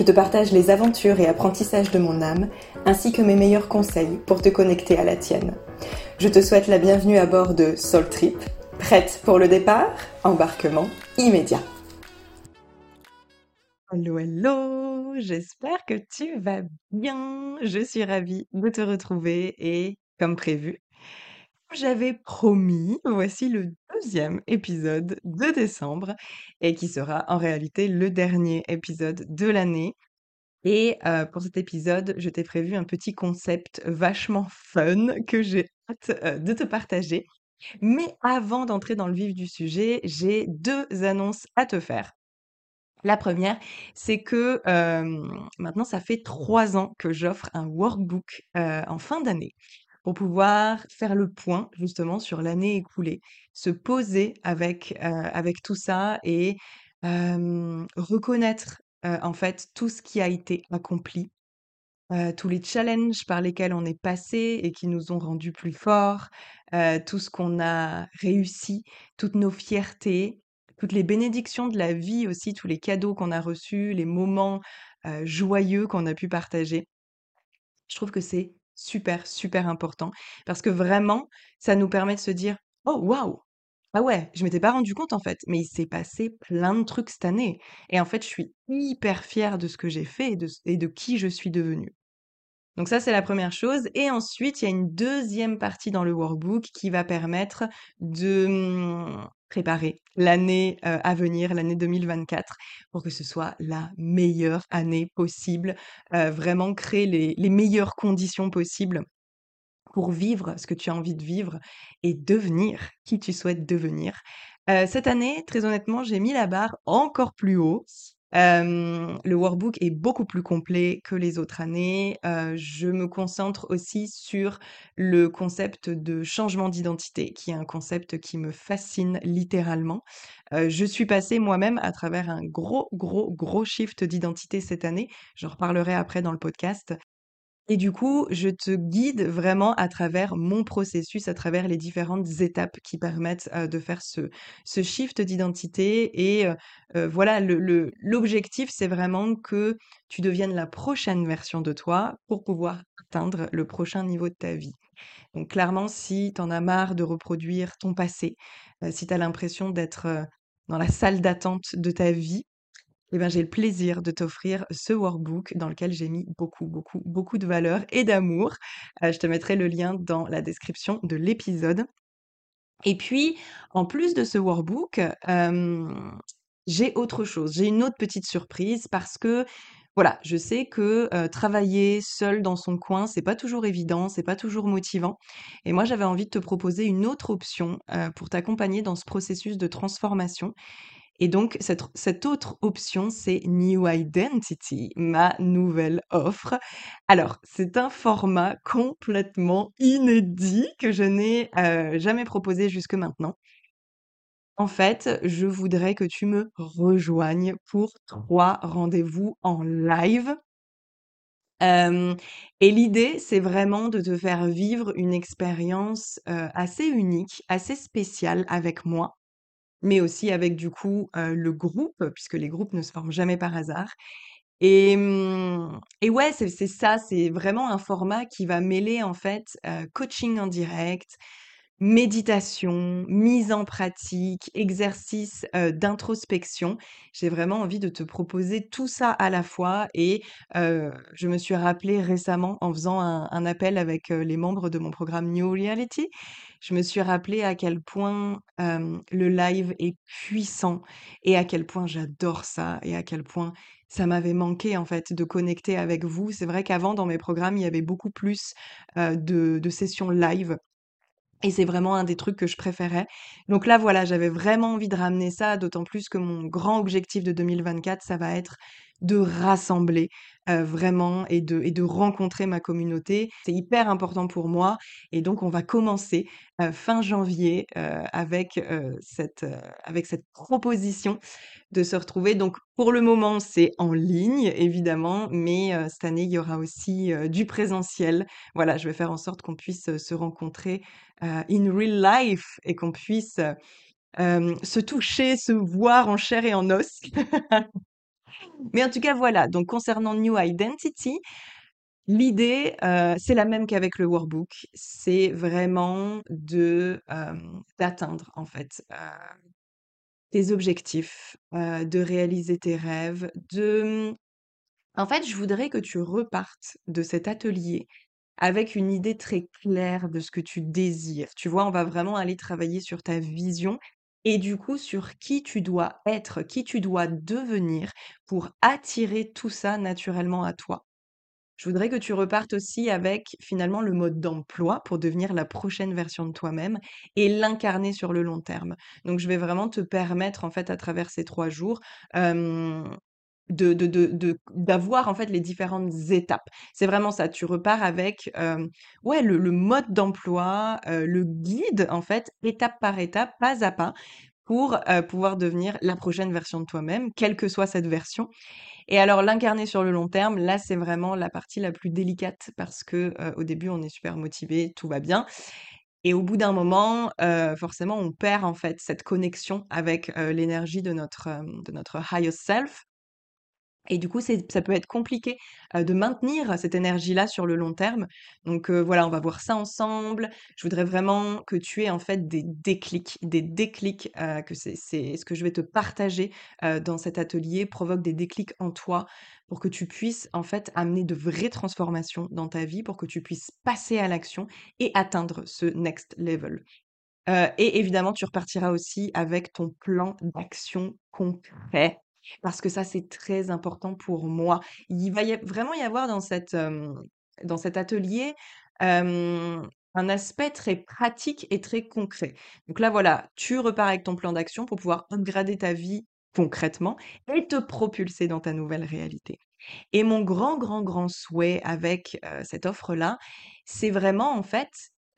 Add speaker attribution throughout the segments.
Speaker 1: Je te partage les aventures et apprentissages de mon âme, ainsi que mes meilleurs conseils pour te connecter à la tienne. Je te souhaite la bienvenue à bord de Soul Trip. Prête pour le départ? Embarquement immédiat. Hello, hello, j'espère que tu vas bien. Je suis ravie de te retrouver et, comme prévu, j'avais promis, voici le deuxième épisode de décembre et qui sera en réalité le dernier épisode de l'année. Et pour cet épisode, je t'ai prévu un petit concept vachement fun que j'ai hâte de te partager. Mais avant d'entrer dans le vif du sujet, j'ai deux annonces à te faire. La première, c'est que maintenant, ça fait trois ans que j'offre un workbook en fin d'année pour pouvoir faire le point justement sur l'année écoulée, se poser avec, avec tout ça et reconnaître en fait tout ce qui a été accompli, tous les challenges par lesquels on est passé et qui nous ont rendus plus forts, tout ce qu'on a réussi, toutes nos fiertés, toutes les bénédictions de la vie aussi, tous les cadeaux qu'on a reçus, les moments joyeux qu'on a pu partager. Je trouve que c'est super, super important parce que vraiment, ça nous permet de se dire Oh, waouh! Ah ouais, je m'étais pas rendu compte en fait, mais il s'est passé plein de trucs cette année. Et en fait, je suis hyper fière de ce que j'ai fait et de, et de qui je suis devenue. Donc ça, c'est la première chose. Et ensuite, il y a une deuxième partie dans le workbook qui va permettre de mmh, préparer l'année à venir, l'année 2024, pour que ce soit la meilleure année possible, vraiment créer les, meilleures conditions possibles pour vivre ce que tu as envie de vivre et devenir qui tu souhaites devenir. cette année, très honnêtement, j'ai mis la barre encore plus haut le workbook est beaucoup plus complet que les autres années. je me concentre aussi sur le concept de changement d'identité, qui est un concept qui me fascine littéralement. je suis passée moi-même à travers un gros, gros, gros shift d'identité cette année. J'en reparlerai après dans le podcast. Et du coup, je te guide vraiment à travers mon processus, à travers les différentes étapes qui permettent de faire ce, shift d'identité. Et voilà, l'objectif, c'est vraiment que tu deviennes la prochaine version de toi pour pouvoir atteindre le prochain niveau de ta vie. Donc clairement, si tu en as marre de reproduire ton passé, si tu as l'impression d'être dans la salle d'attente de ta vie, eh ben, j'ai le plaisir de t'offrir ce workbook dans lequel j'ai mis beaucoup, beaucoup, beaucoup de valeur et d'amour. je te mettrai le lien dans la description de l'épisode. Et puis, en plus de ce workbook, j'ai autre chose. J'ai une autre petite surprise parce que voilà, je sais que travailler seul dans son coin, c'est pas toujours évident, c'est pas toujours motivant. Et moi, j'avais envie de te proposer une autre option pour t'accompagner dans ce processus de transformation. Et donc, cette, autre option, c'est New Identity, ma nouvelle offre. Alors, c'est un format complètement inédit que je n'ai jamais proposé jusque maintenant. En fait, je voudrais que tu me rejoignes pour trois rendez-vous en live. et l'idée, c'est vraiment de te faire vivre une expérience assez unique, assez spéciale avec moi mais aussi avec du coup, le groupe, puisque les groupes ne se forment jamais par hasard. Et, mmh, et ouais, c'est ça, c'est vraiment un format qui va mêler en fait, coaching en direct, méditation, mise en pratique, exercice, d'introspection. J'ai vraiment envie de te proposer tout ça à la fois et je me suis rappelée récemment en faisant un appel avec, les membres de mon programme New Reality je me suis rappelé à quel point, le live est puissant et à quel point j'adore ça et à quel point ça m'avait manqué, en fait, de connecter avec vous. C'est vrai qu'avant, dans mes programmes, il y avait beaucoup plus, de sessions live et c'est vraiment un des trucs que je préférais. Donc là, voilà, j'avais vraiment envie de ramener ça, d'autant plus que mon grand objectif de 2024, ça va être de rassembler, vraiment et de et de rencontrer ma communauté. C'est hyper important pour moi et donc on va commencer, fin janvier, avec, cette, avec cette proposition de se retrouver. Donc pour le moment, c'est en ligne évidemment, mais cette année, il y aura aussi, du présentiel. Voilà, je vais faire en sorte qu'on puisse, se rencontrer, in real life et qu'on puisse, se toucher, se voir en chair et en os. Mais en tout cas, voilà, donc concernant New Identity, l'idée, heu, c'est la même qu'avec le workbook. C'est vraiment de, hem, d'atteindre en fait, heu, tes objectifs, de réaliser tes rêves, de, en fait, je voudrais que tu repartes de cet atelier avec une idée très claire de ce que tu désires. Tu vois, on va vraiment aller travailler sur ta vision et du coup sur qui tu dois être, qui tu dois devenir pour attirer tout ça naturellement à toi. Je voudrais que tu repartes aussi avec finalement le mode d'emploi pour devenir la prochaine version de toi-même et l'incarner sur le long terme. Donc je vais vraiment te permettre en fait à travers ces 3 jours, d'avoir en fait les différentes étapes. C'est vraiment ça, tu repars avec, hem, ouais le mode d'emploi, heu, le guide en fait, étape par étape, pas à pas, pour, heu, pouvoir devenir la prochaine version de toi-même, quelle que soit cette version. Et alors l'incarner sur le long terme, là, c'est vraiment la partie la plus délicate parce que, au début, on est super motivé, tout va bien. Et au bout d'un moment, forcément, on perd, en fait, cette connexion avec, l'énergie de notre, de notre highest self et du coup, ça peut être compliqué, de maintenir cette énergie-là sur le long terme. Donc, voilà, on va voir ça ensemble. Je voudrais vraiment que tu aies, en fait, des déclics, des déclics, que c'est ce que je vais te partager, dans cet atelier provoque des déclics en toi pour que tu puisses, en fait, amener de vraies transformations dans ta vie, pour que tu puisses passer à l'action et atteindre ce next level. Et évidemment, tu repartiras aussi avec ton plan d'action concret, parce que ça, c'est très important pour moi. Il va y vraiment y avoir dans cette, dans cet atelier, un aspect très pratique et très concret. Donc là, voilà, tu repars avec ton plan d'action pour pouvoir upgrader ta vie concrètement et te propulser dans ta nouvelle réalité. Et mon grand, grand, grand souhait avec, cette offre-là, c'est vraiment, en fait,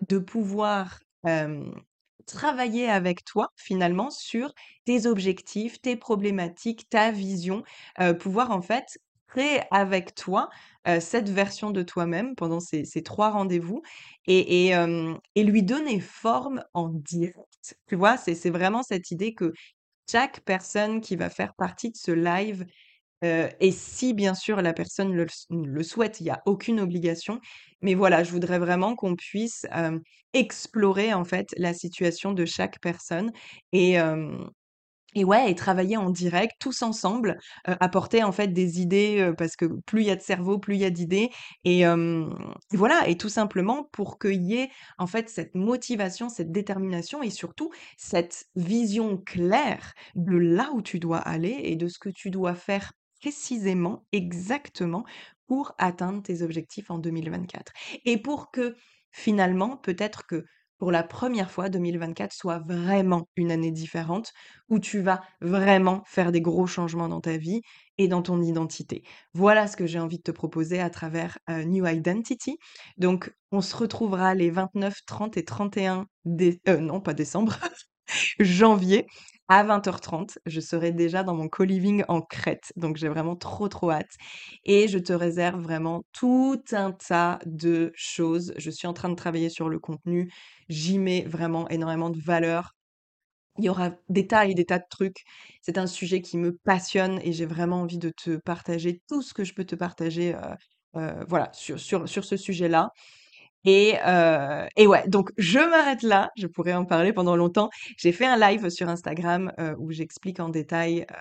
Speaker 1: de pouvoir, travailler avec toi, finalement, sur tes objectifs, tes problématiques, ta vision, pouvoir, en fait, créer avec toi, cette version de toi-même pendant ces 3 rendez-vous et et lui donner forme en direct. Tu vois? C'est vraiment cette idée que chaque personne qui va faire partie de ce live Et si bien sûr la personne le le souhaite, il y a aucune obligation. Mais voilà, je voudrais vraiment qu'on puisse, explorer en fait la situation de chaque personne et et ouais et travailler en direct tous ensemble, apporter en fait des idées, parce que plus il y a de cerveau, plus il y a d'idées et voilà et tout simplement pour qu'il y ait en fait cette motivation, cette détermination et surtout cette vision claire de là où tu dois aller et de ce que tu dois faire précisément, exactement pour atteindre tes objectifs en 2024 et pour que finalement, peut-être que pour la première fois, 2024 soit vraiment une année différente où tu vas vraiment faire des gros changements dans ta vie et dans ton identité. Voilà ce que j'ai envie de te proposer à travers, heu, New Identity. Donc on se retrouvera les 29, 30 et 31 dé heu, non pas décembre, janvier à 20:30. Je serai déjà dans mon co-living en Crète, donc j'ai vraiment trop, trop hâte et je te réserve vraiment tout un tas de choses. Je suis en train de travailler sur le contenu. J'y mets vraiment énormément de valeur. Il y aura des tas et des tas de trucs. C'est un sujet qui me passionne et j'ai vraiment envie de te partager tout ce que je peux te partager, heu heu, voilà, sur ce sujet-là et heu et ouais, donc je m'arrête là, je pourrais en parler pendant longtemps. J'ai fait un live sur Instagram, heu, où j'explique en détail, heu,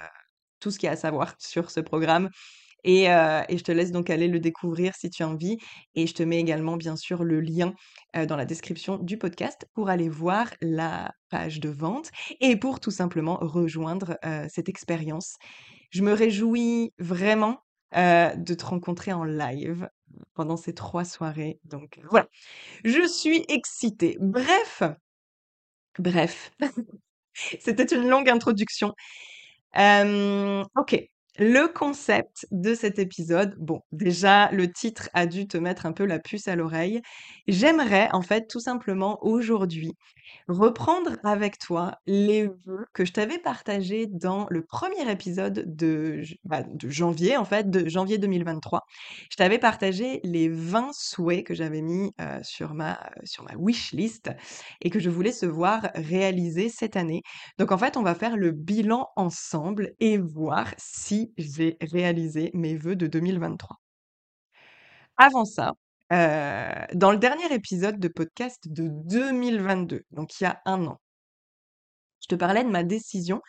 Speaker 1: tout ce qu'il y a à savoir sur ce programme et et je te laisse donc aller le découvrir si tu as envie et je te mets également bien sûr le lien, dans la description du podcast pour aller voir la page de vente et pour tout simplement rejoindre, cette expérience. Je me réjouis vraiment, heu, de te rencontrer en live pendant ces 3 soirées donc voilà, je suis excitée. Bref, bref, c'était une longue introduction. Hem, OK, le concept de cet épisode, bon, déjà, le titre a dû te mettre un peu la puce à l'oreille. J'aimerais, en fait, tout simplement aujourd'hui, reprendre avec toi les vœux que je t'avais partagés dans le premier épisode de bah, de janvier, en fait, de janvier 2023. Je t'avais partagé les 20 souhaits que j'avais mis, heu, sur ma, heu, sur ma wish list et que je voulais se voir réaliser cette année. Donc en fait, on va faire le bilan ensemble et voir si j'ai réalisé mes vœux de 2023. Avant ça, heu, dans le dernier épisode de podcast de 2022, donc il y a 1 an je te parlais de ma décision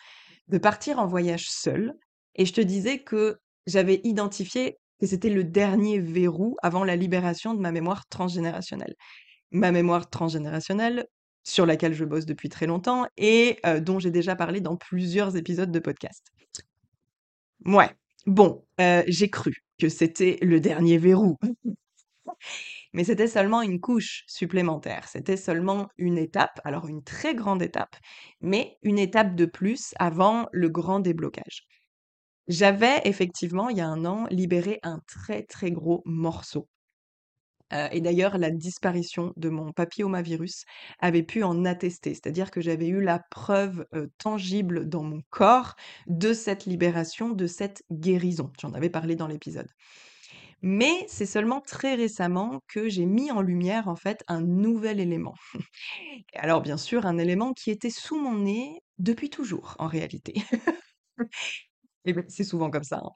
Speaker 1: de partir en voyage seule et je te disais que j'avais identifié que c'était le dernier verrou avant la libération de ma mémoire transgénérationnelle. Ma mémoire transgénérationnelle, sur laquelle je bosse depuis très longtemps et heu, dont j'ai déjà parlé dans plusieurs épisodes de podcast. Mouais, bon, heu, j'ai cru que c'était le dernier verrou. Mais c'était seulement une couche supplémentaire. C'était seulement une étape, alors une très grande étape, mais une étape de plus avant le grand déblocage. J'avais effectivement, il y a 1 an, libéré un très, très gros morceau. Heu et d'ailleurs la disparition de mon papillomavirus avait pu en attester. C'est-à-dire que j'avais eu la preuve, tangible dans mon corps de cette libération, de cette guérison. J'en avais parlé dans l'épisode. Mais c'est seulement très récemment que j'ai mis en lumière, en fait, un nouvel élément. Alors bien sûr, un élément qui était sous mon nez depuis toujours, en réalité. Et beh, c'est souvent comme ça, hein.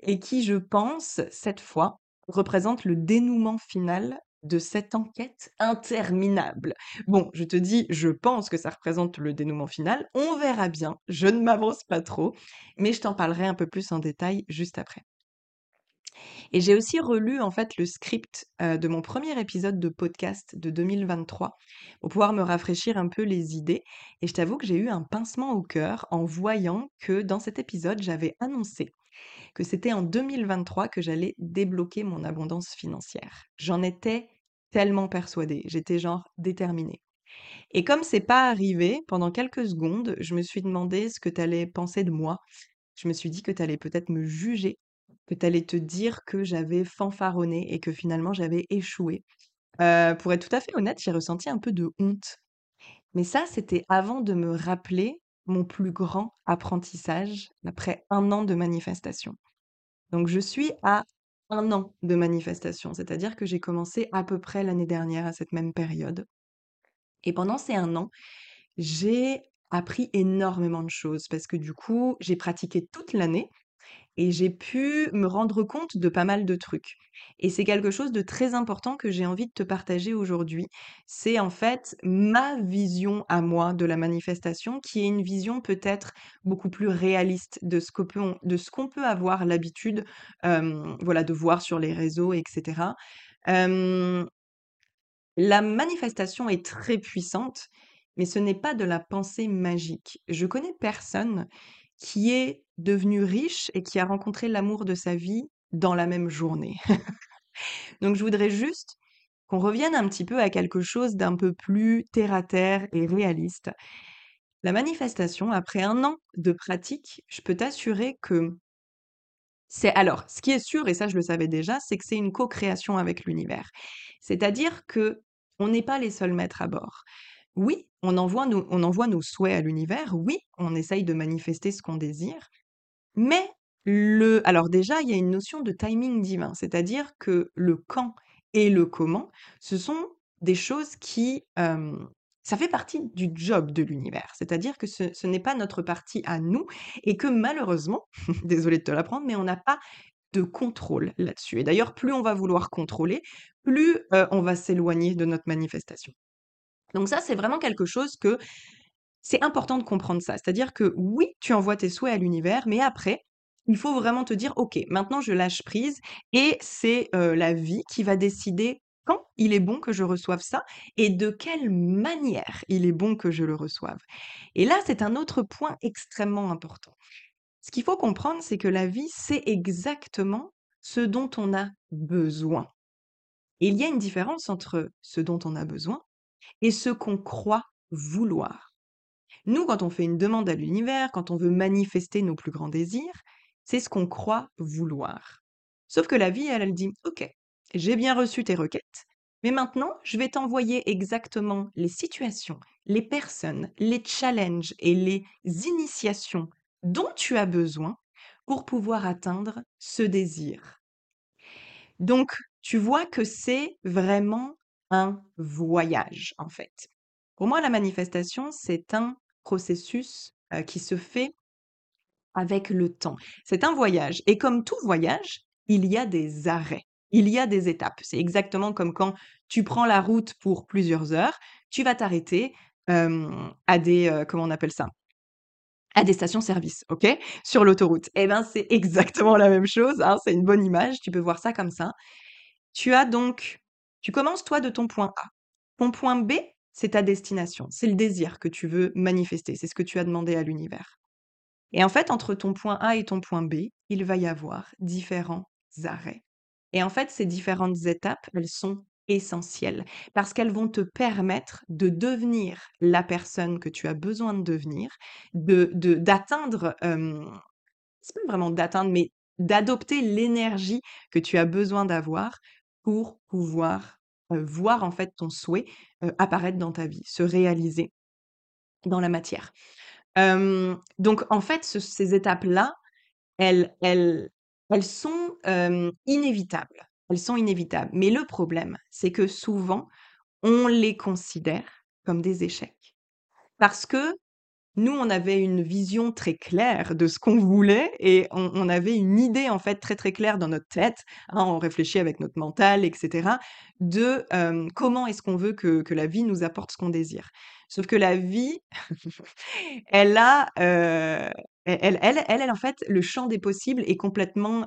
Speaker 1: Et qui, je pense, cette fois, représente le dénouement final de cette enquête interminable. Bon, je te dis, je pense que ça représente le dénouement final, on verra bien, je ne m'avance pas trop, mais je t'en parlerai un peu plus en détail juste après. Et j'ai aussi relu, en fait, le script, heu, de mon premier épisode de podcast de 2023 pour pouvoir me rafraîchir un peu les idées et je t'avoue que j'ai eu un pincement au cœur en voyant que dans cet épisode, j'avais annoncé que c'était en 2023 que j'allais débloquer mon abondance financière. J'en étais tellement persuadée, j'étais genre déterminée. Et comme c'est pas arrivé, pendant quelques secondes, je me suis demandé ce que tu allais penser de moi. Je me suis dit que tu allais peut-être me juger, que tu allais te dire que j'avais fanfaronné et que finalement j'avais échoué. Heu, pour être tout à fait honnête, j'ai ressenti un peu de honte. Mais ça, c'était avant de me rappeler mon plus grand apprentissage après 1 an de manifestation. Donc je suis à 1 an de manifestation, c'est-à-dire que j'ai commencé à peu près l'année dernière à cette même période. Et pendant ces 1 an, j'ai appris énormément de choses parce que du coup, j'ai pratiqué toute l'année et j'ai pu me rendre compte de pas mal de trucs. Et c'est quelque chose de très important que j'ai envie de te partager aujourd'hui. C'est en fait ma vision à moi de la manifestation qui est une vision peut-être beaucoup plus réaliste de ce que peut de ce qu'on peut avoir l'habitude, voilà, de voir sur les réseaux et cetera. Hem la manifestation est très puissante, mais ce n'est pas de la pensée magique. Je connais personne qui est devenu riche et qui a rencontré l'amour de sa vie dans la même journée. Donc je voudrais juste qu'on revienne un petit peu à quelque chose d'un peu plus terre à terre et réaliste. La manifestation, après 1 an de pratique, je peux t'assurer que c'est alors, ce qui est sûr et ça je le savais déjà, c'est que c'est une co-création avec l'univers. C'est-à-dire qu'on n'est pas les seuls maîtres à bord. Oui, on envoie nos on envoie nos souhaits à l'univers, oui, on essaye de manifester ce qu'on désire, mais le alors déjà, il y a une notion de timing divin, c'est-à-dire que le quand et le comment, ce sont des choses qui, ça fait partie du job de l'univers. C'est-à-dire que ce n'est pas notre partie à nous et que malheureusement, désolée de te l'apprendre, mais on n'a pas de contrôle là-dessus et d'ailleurs, plus on va vouloir contrôler, plus, on va s'éloigner de notre manifestation. Donc ça, c'est vraiment quelque chose que c'est important de comprendre ça. C'est-à-dire que oui, tu envoies tes souhaits à l'univers, mais après, il faut vraiment te dire: «OK, maintenant je lâche prise et c'est, la vie qui va décider quand il est bon que je reçoive ça et de quelle manière il est bon que je le reçoive». Et là, c'est un autre point extrêmement important. Ce qu'il faut comprendre, c'est que la vie, c'est exactement ce dont on a besoin. Il y a une différence entre ce dont on a besoin et ce qu'on croit vouloir. Nous, quand on fait une demande à l'univers, quand on veut manifester nos plus grands désirs, c'est ce qu'on croit vouloir. Sauf que la vie, elle, elle dit, OK, j'ai bien reçu tes requêtes, mais maintenant, je vais t'envoyer exactement les situations, les personnes, les challenges et les initiations dont tu as besoin pour pouvoir atteindre ce désir. Donc, tu vois que c'est vraiment un voyage, en fait. Pour moi, la manifestation, c'est un processus euh, qui se fait avec le temps. C'est un voyage. Et comme tout voyage, il y a des arrêts, il y a des étapes. C'est exactement comme quand tu prends la route pour plusieurs heures, tu vas t'arrêter à des, euh, comment on appelle ça? À des stations-service, OK? Sur l'autoroute. Eh ben, c'est exactement la même chose, hein, c'est une bonne image, tu peux voir ça comme ça. Tu as donc tu commences toi de ton point A. Ton point B, c'est ta destination, c'est le désir que tu veux manifester, c'est ce que tu as demandé à l'univers. Et en fait, entre ton point A et ton point B, il va y avoir différents arrêts. Et en fait, ces différentes étapes, elles sont essentielles parce qu'elles vont te permettre de devenir la personne que tu as besoin de devenir, de d'atteindre, c'est pas vraiment d'atteindre, mais d'adopter l'énergie que tu as besoin d'avoir pour pouvoir, voir en fait ton souhait, apparaître dans ta vie, se réaliser dans la matière. donc en fait, ces étapes-là, elles elles elles sont, inévitables. Elles sont inévitables. Mais le problème, c'est que souvent, on les considère comme des échecs. Parce que nous, on avait une vision très claire de ce qu'on voulait et on, avait une idée en fait très très claire dans notre tête. Hein, on réfléchit avec notre mental, etc. De comment est-ce qu'on veut que, que la vie nous apporte ce qu'on désire. Sauf que la vie, elle a, elle, elle, elle, elle, en fait, le champ des possibles est complètement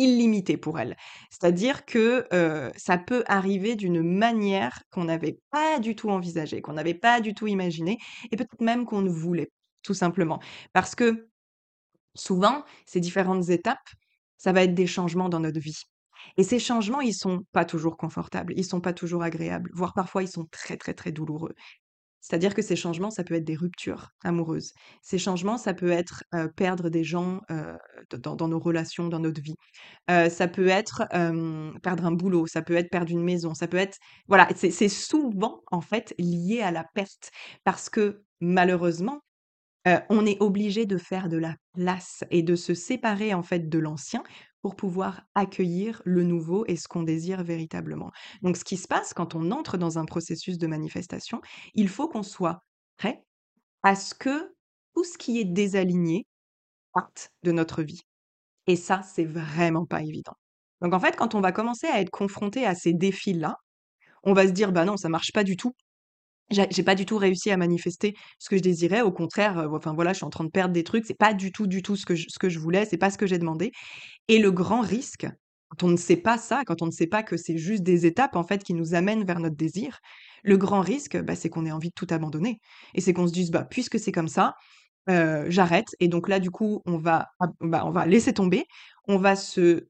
Speaker 1: illimité pour elle. C'est-à-dire que ça peut arriver d'une manière qu'on n'avait pas du tout envisagée, qu'on n'avait pas du tout imaginée, et peut-être même qu'on ne voulait, tout simplement. Parce que souvent, ces différentes étapes, ça va être des changements dans notre vie. Et ces changements, ils sont pas toujours confortables, ils sont pas toujours agréables, voire parfois ils sont très très très douloureux. C'est-à-dire que ces changements, ça peut être des ruptures amoureuses. Ces changements, ça peut être, perdre des gens, dans nos relations, dans notre vie. ça peut être, perdre un boulot, ça peut être perdre une maison, ça peut être voilà, c'est souvent, en fait, lié à la perte parce que malheureusement, on est obligé de faire de la place et de se séparer, en fait, de l'ancien pour pouvoir accueillir le nouveau et ce qu'on désire véritablement. Donc ce qui se passe quand on entre dans un processus de manifestation, il faut qu'on soit prêt à ce que tout ce qui est désaligné parte de notre vie. Et ça, c'est vraiment pas évident. Donc en fait, quand on va commencer à être confronté à ces défis-là, on va se dire bah non, ça marche pas du tout. J'ai pas du tout réussi à manifester ce que je désirais. Au contraire, enfin voilà, je suis en train de perdre des trucs. C'est pas du tout, du tout ce que je, ce que je voulais. C'est pas ce que j'ai demandé. Et le grand risque, quand on ne sait pas ça, quand on ne sait pas que c'est juste des étapes en fait qui nous amènent vers notre désir, le grand risque, bah, c'est qu'on ait envie de tout abandonner. Et c'est qu'on se dise, bah, puisque c'est comme ça, j'arrête. Et donc là, du coup, on va, bah, on va laisser tomber, on va se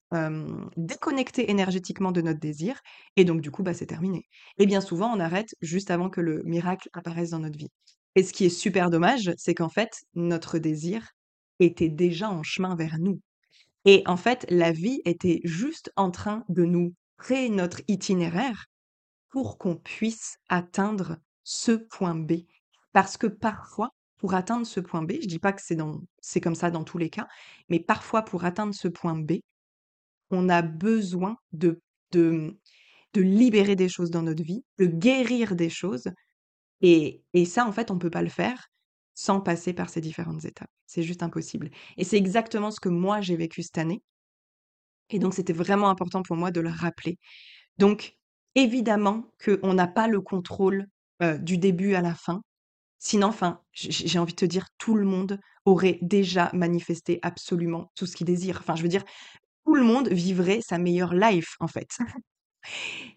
Speaker 1: déconnecter énergétiquement de notre désir, et donc du coup, bah, c'est terminé. Et bien souvent, on arrête juste avant que le miracle apparaisse dans notre vie. Et ce qui est super dommage, c'est qu'en fait, notre désir était déjà en chemin vers nous. Et en fait, la vie était juste en train de nous créer notre itinéraire pour qu'on puisse atteindre ce point B. Parce que parfois, pour atteindre ce point B, je dis pas que c'est comme ça dans tous les cas, mais parfois pour atteindre ce point B, on a besoin de de libérer des choses dans notre vie, de guérir des choses et et ça en fait on peut pas le faire sans passer par ces différentes étapes. C'est juste impossible et c'est exactement ce que moi j'ai vécu cette année et donc c'était vraiment important pour moi de le rappeler. Donc évidemment qu'on n'a pas le contrôle, du début à la fin, Sinon, enfin, j j'ai envie de te dire, tout le monde aurait déjà manifesté absolument tout ce qu'il désire. Enfin, je veux dire, tout le monde vivrait sa meilleure life, en fait.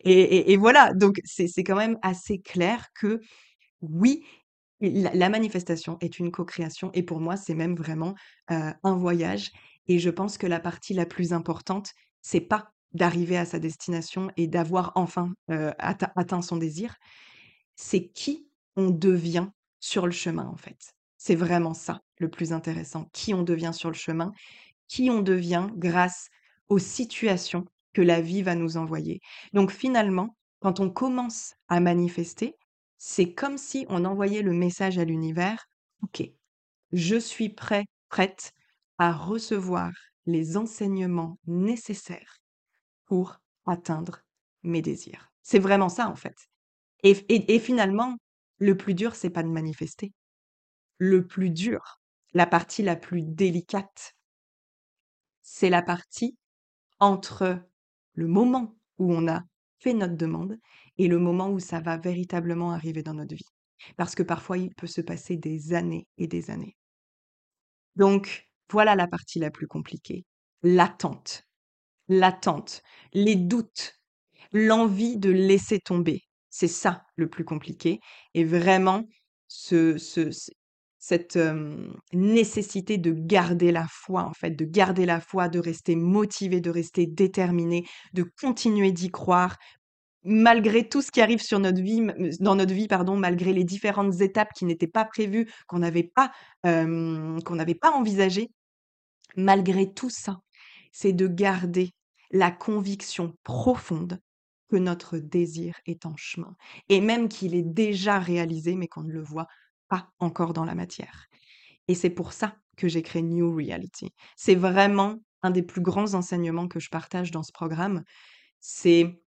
Speaker 1: Et et et voilà, donc c'est c'est quand même assez clair que oui, la la manifestation est une co-création et pour moi, c'est même vraiment, heu, un voyage et je pense que la partie la plus importante, c'est pas d'arriver à sa destination et d'avoir enfin, atteint atteint son désir, c'est qui on devient sur le chemin, en fait. C'est vraiment ça, le plus intéressant. Qui on devient sur le chemin, qui on devient grâce aux situations que la vie va nous envoyer. Donc finalement, quand on commence à manifester, c'est comme si on envoyait le message à l'univers: «OK, je suis prêt, prête à recevoir les enseignements nécessaires pour atteindre mes désirs». C'est vraiment ça, en fait. Et et et finalement, le plus dur, c'est pas de manifester. Le plus dur, la partie la plus délicate c'est la partie entre le moment où on a fait notre demande et le moment où ça va véritablement arriver dans notre vie. Parce que parfois, il peut se passer des années et des années. Donc voilà la partie la plus compliquée, l'attente. L'attente, les doutes, l'envie de laisser tomber. C'est ça le plus compliqué et vraiment cette, nécessité de garder la foi, en fait, de garder la foi, de rester motivé, de rester déterminé, de continuer d'y croire malgré tout ce qui arrive sur notre vie, dans notre vie, pardon, malgré les différentes étapes qui n'étaient pas prévues, qu'on n'avait pas, qu'on n'avait pas envisagées. Malgré tout ça, c'est de garder la conviction profonde que notre désir est en chemin et même qu'il est déjà réalisé, mais qu'on ne le voit pas encore dans la matière. Et c'est pour ça que j'ai créé New Reality. C'est vraiment un des plus grands enseignements que je partage dans ce programme, c'est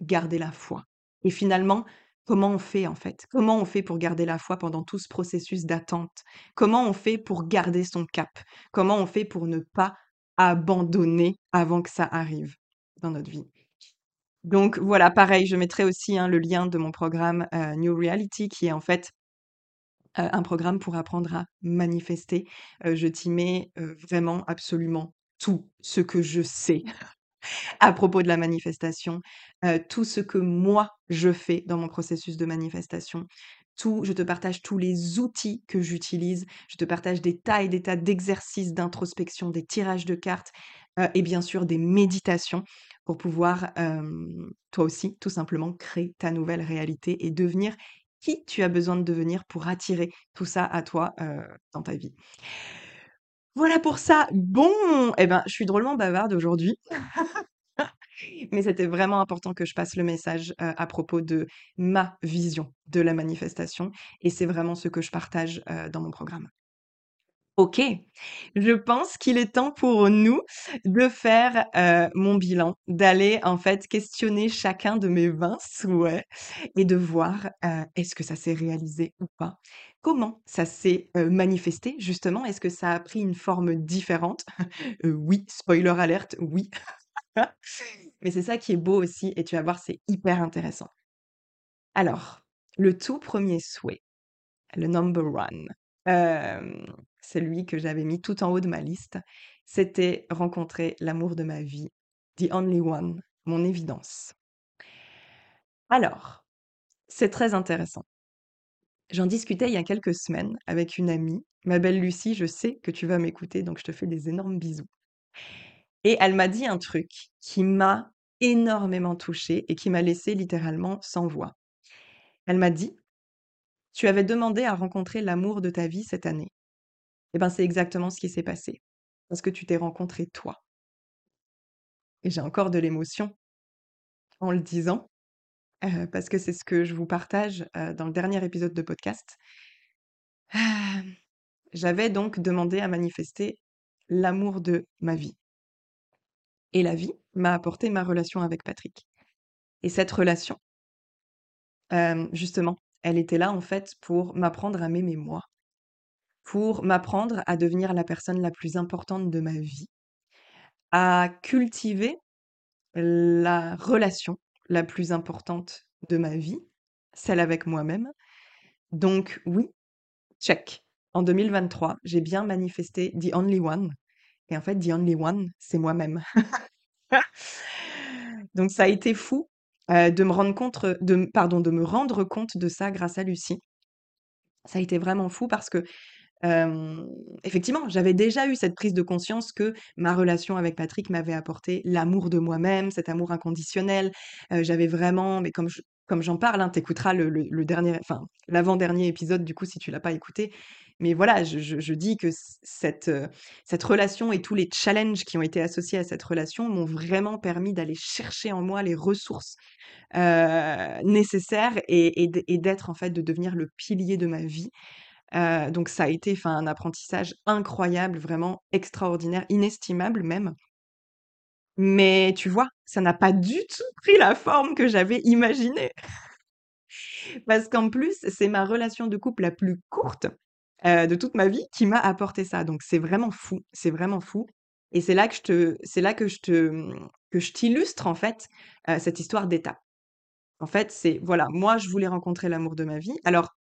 Speaker 1: garder la foi. Et finalement, comment on fait en fait? Comment on fait pour garder la foi pendant tout ce processus d'attente? Comment on fait pour garder son cap? Comment on fait pour ne pas abandonner avant que ça arrive dans notre vie? Donc voilà, pareil, je mettrai aussi, hein, le lien de mon programme, heu, New Reality qui est en fait heu, un programme pour apprendre à manifester. Heu, je t'y mets, vraiment absolument tout ce que je sais à propos de la manifestation, tout ce que moi je fais dans mon processus de manifestation. Tout je te partage tous les outils que j'utilise, je te partage des tas et des tas d'exercices d'introspection, des tirages de cartes, et bien sûr des méditations pour pouvoir, toi aussi, tout simplement créer ta nouvelle réalité et devenir qui tu as besoin de devenir pour attirer tout ça à toi, dans ta vie. Voilà pour ça. Bon, et ben, je suis drôlement bavarde aujourd'hui. Mais c'était vraiment important que je passe le message, à propos de ma vision de la manifestation et c'est vraiment ce que je partage, dans mon programme. OK, je pense qu'il est temps pour nous de faire, mon bilan, d'aller en fait questionner chacun de mes 20 souhaits et de voir, est-ce que ça s'est réalisé ou pas? Comment ça s'est, manifesté justement? Est-ce que ça a pris une forme différente? Oui, spoiler alert, oui. Mais c'est ça qui est beau aussi et tu vas voir, c'est hyper intéressant. Alors, le tout premier souhait, le number one, celui que j'avais mis tout en haut de ma liste, c'était rencontrer l'amour de ma vie, the only one, mon évidence. Alors, c'est très intéressant. J'en discutais il y a quelques semaines avec une amie, ma belle Lucie, je sais que tu vas m'écouter, donc je te fais des énormes bisous. Et elle m'a dit un truc qui m'a énormément touchée et qui m'a laissée littéralement sans voix. Elle m'a dit: «Tu avais demandé à rencontrer l'amour de ta vie cette année. Et ben, c'est exactement ce qui s'est passé, parce que tu t'es rencontré toi». Et j'ai encore de l'émotion en le disant, heu, parce que c'est ce que je vous partage, heu, dans le dernier épisode de podcast. Hem, j'avais donc demandé à manifester l'amour de ma vie. Et la vie m'a apporté ma relation avec Patrick. Et cette relation hem, justement, elle était là en fait pour m'apprendre à m'aimer moi, pour m'apprendre à devenir la personne la plus importante de ma vie, à cultiver la relation la plus importante de ma vie, celle avec moi-même, Donc oui, check. En 2023, j'ai bien manifesté the only one. Et en fait, the only one, c'est moi-même. Donc ça a été fou, heu, de me rendre compte de m pardon, de me rendre compte de ça grâce à Lucie. Ça a été vraiment fou parce que, effectivement, j'avais déjà eu cette prise de conscience que ma relation avec Patrick m'avait apporté l'amour de moi-même, cet amour inconditionnel. Heu, j'avais vraiment mais comme comme j'en parle, hein, tu écouteras le dernier enfin, l'avant-dernier épisode du coup si tu l'as pas écouté. Mais voilà, je dis que c cette, relation et tous les challenges qui ont été associés à cette relation m'ont vraiment permis d'aller chercher en moi les ressources, heu, nécessaires et et d'ê et d'être en fait de devenir le pilier de ma vie. Heu, donc ça a été un apprentissage incroyable, vraiment extraordinaire, inestimable même. Mais tu vois, ça n'a pas du tout pris la forme que j'avais imaginée. Parce qu'en plus, c'est ma relation de couple la plus courte, heu, de toute ma vie qui m'a apporté ça. Donc c'est vraiment fou, c'est vraiment fou et c'est là que je te c'est là que je te, que je t'illustre en fait, heu, cette histoire d'étapes. En fait, c'est voilà, moi je voulais rencontrer l'amour de ma vie. Alors,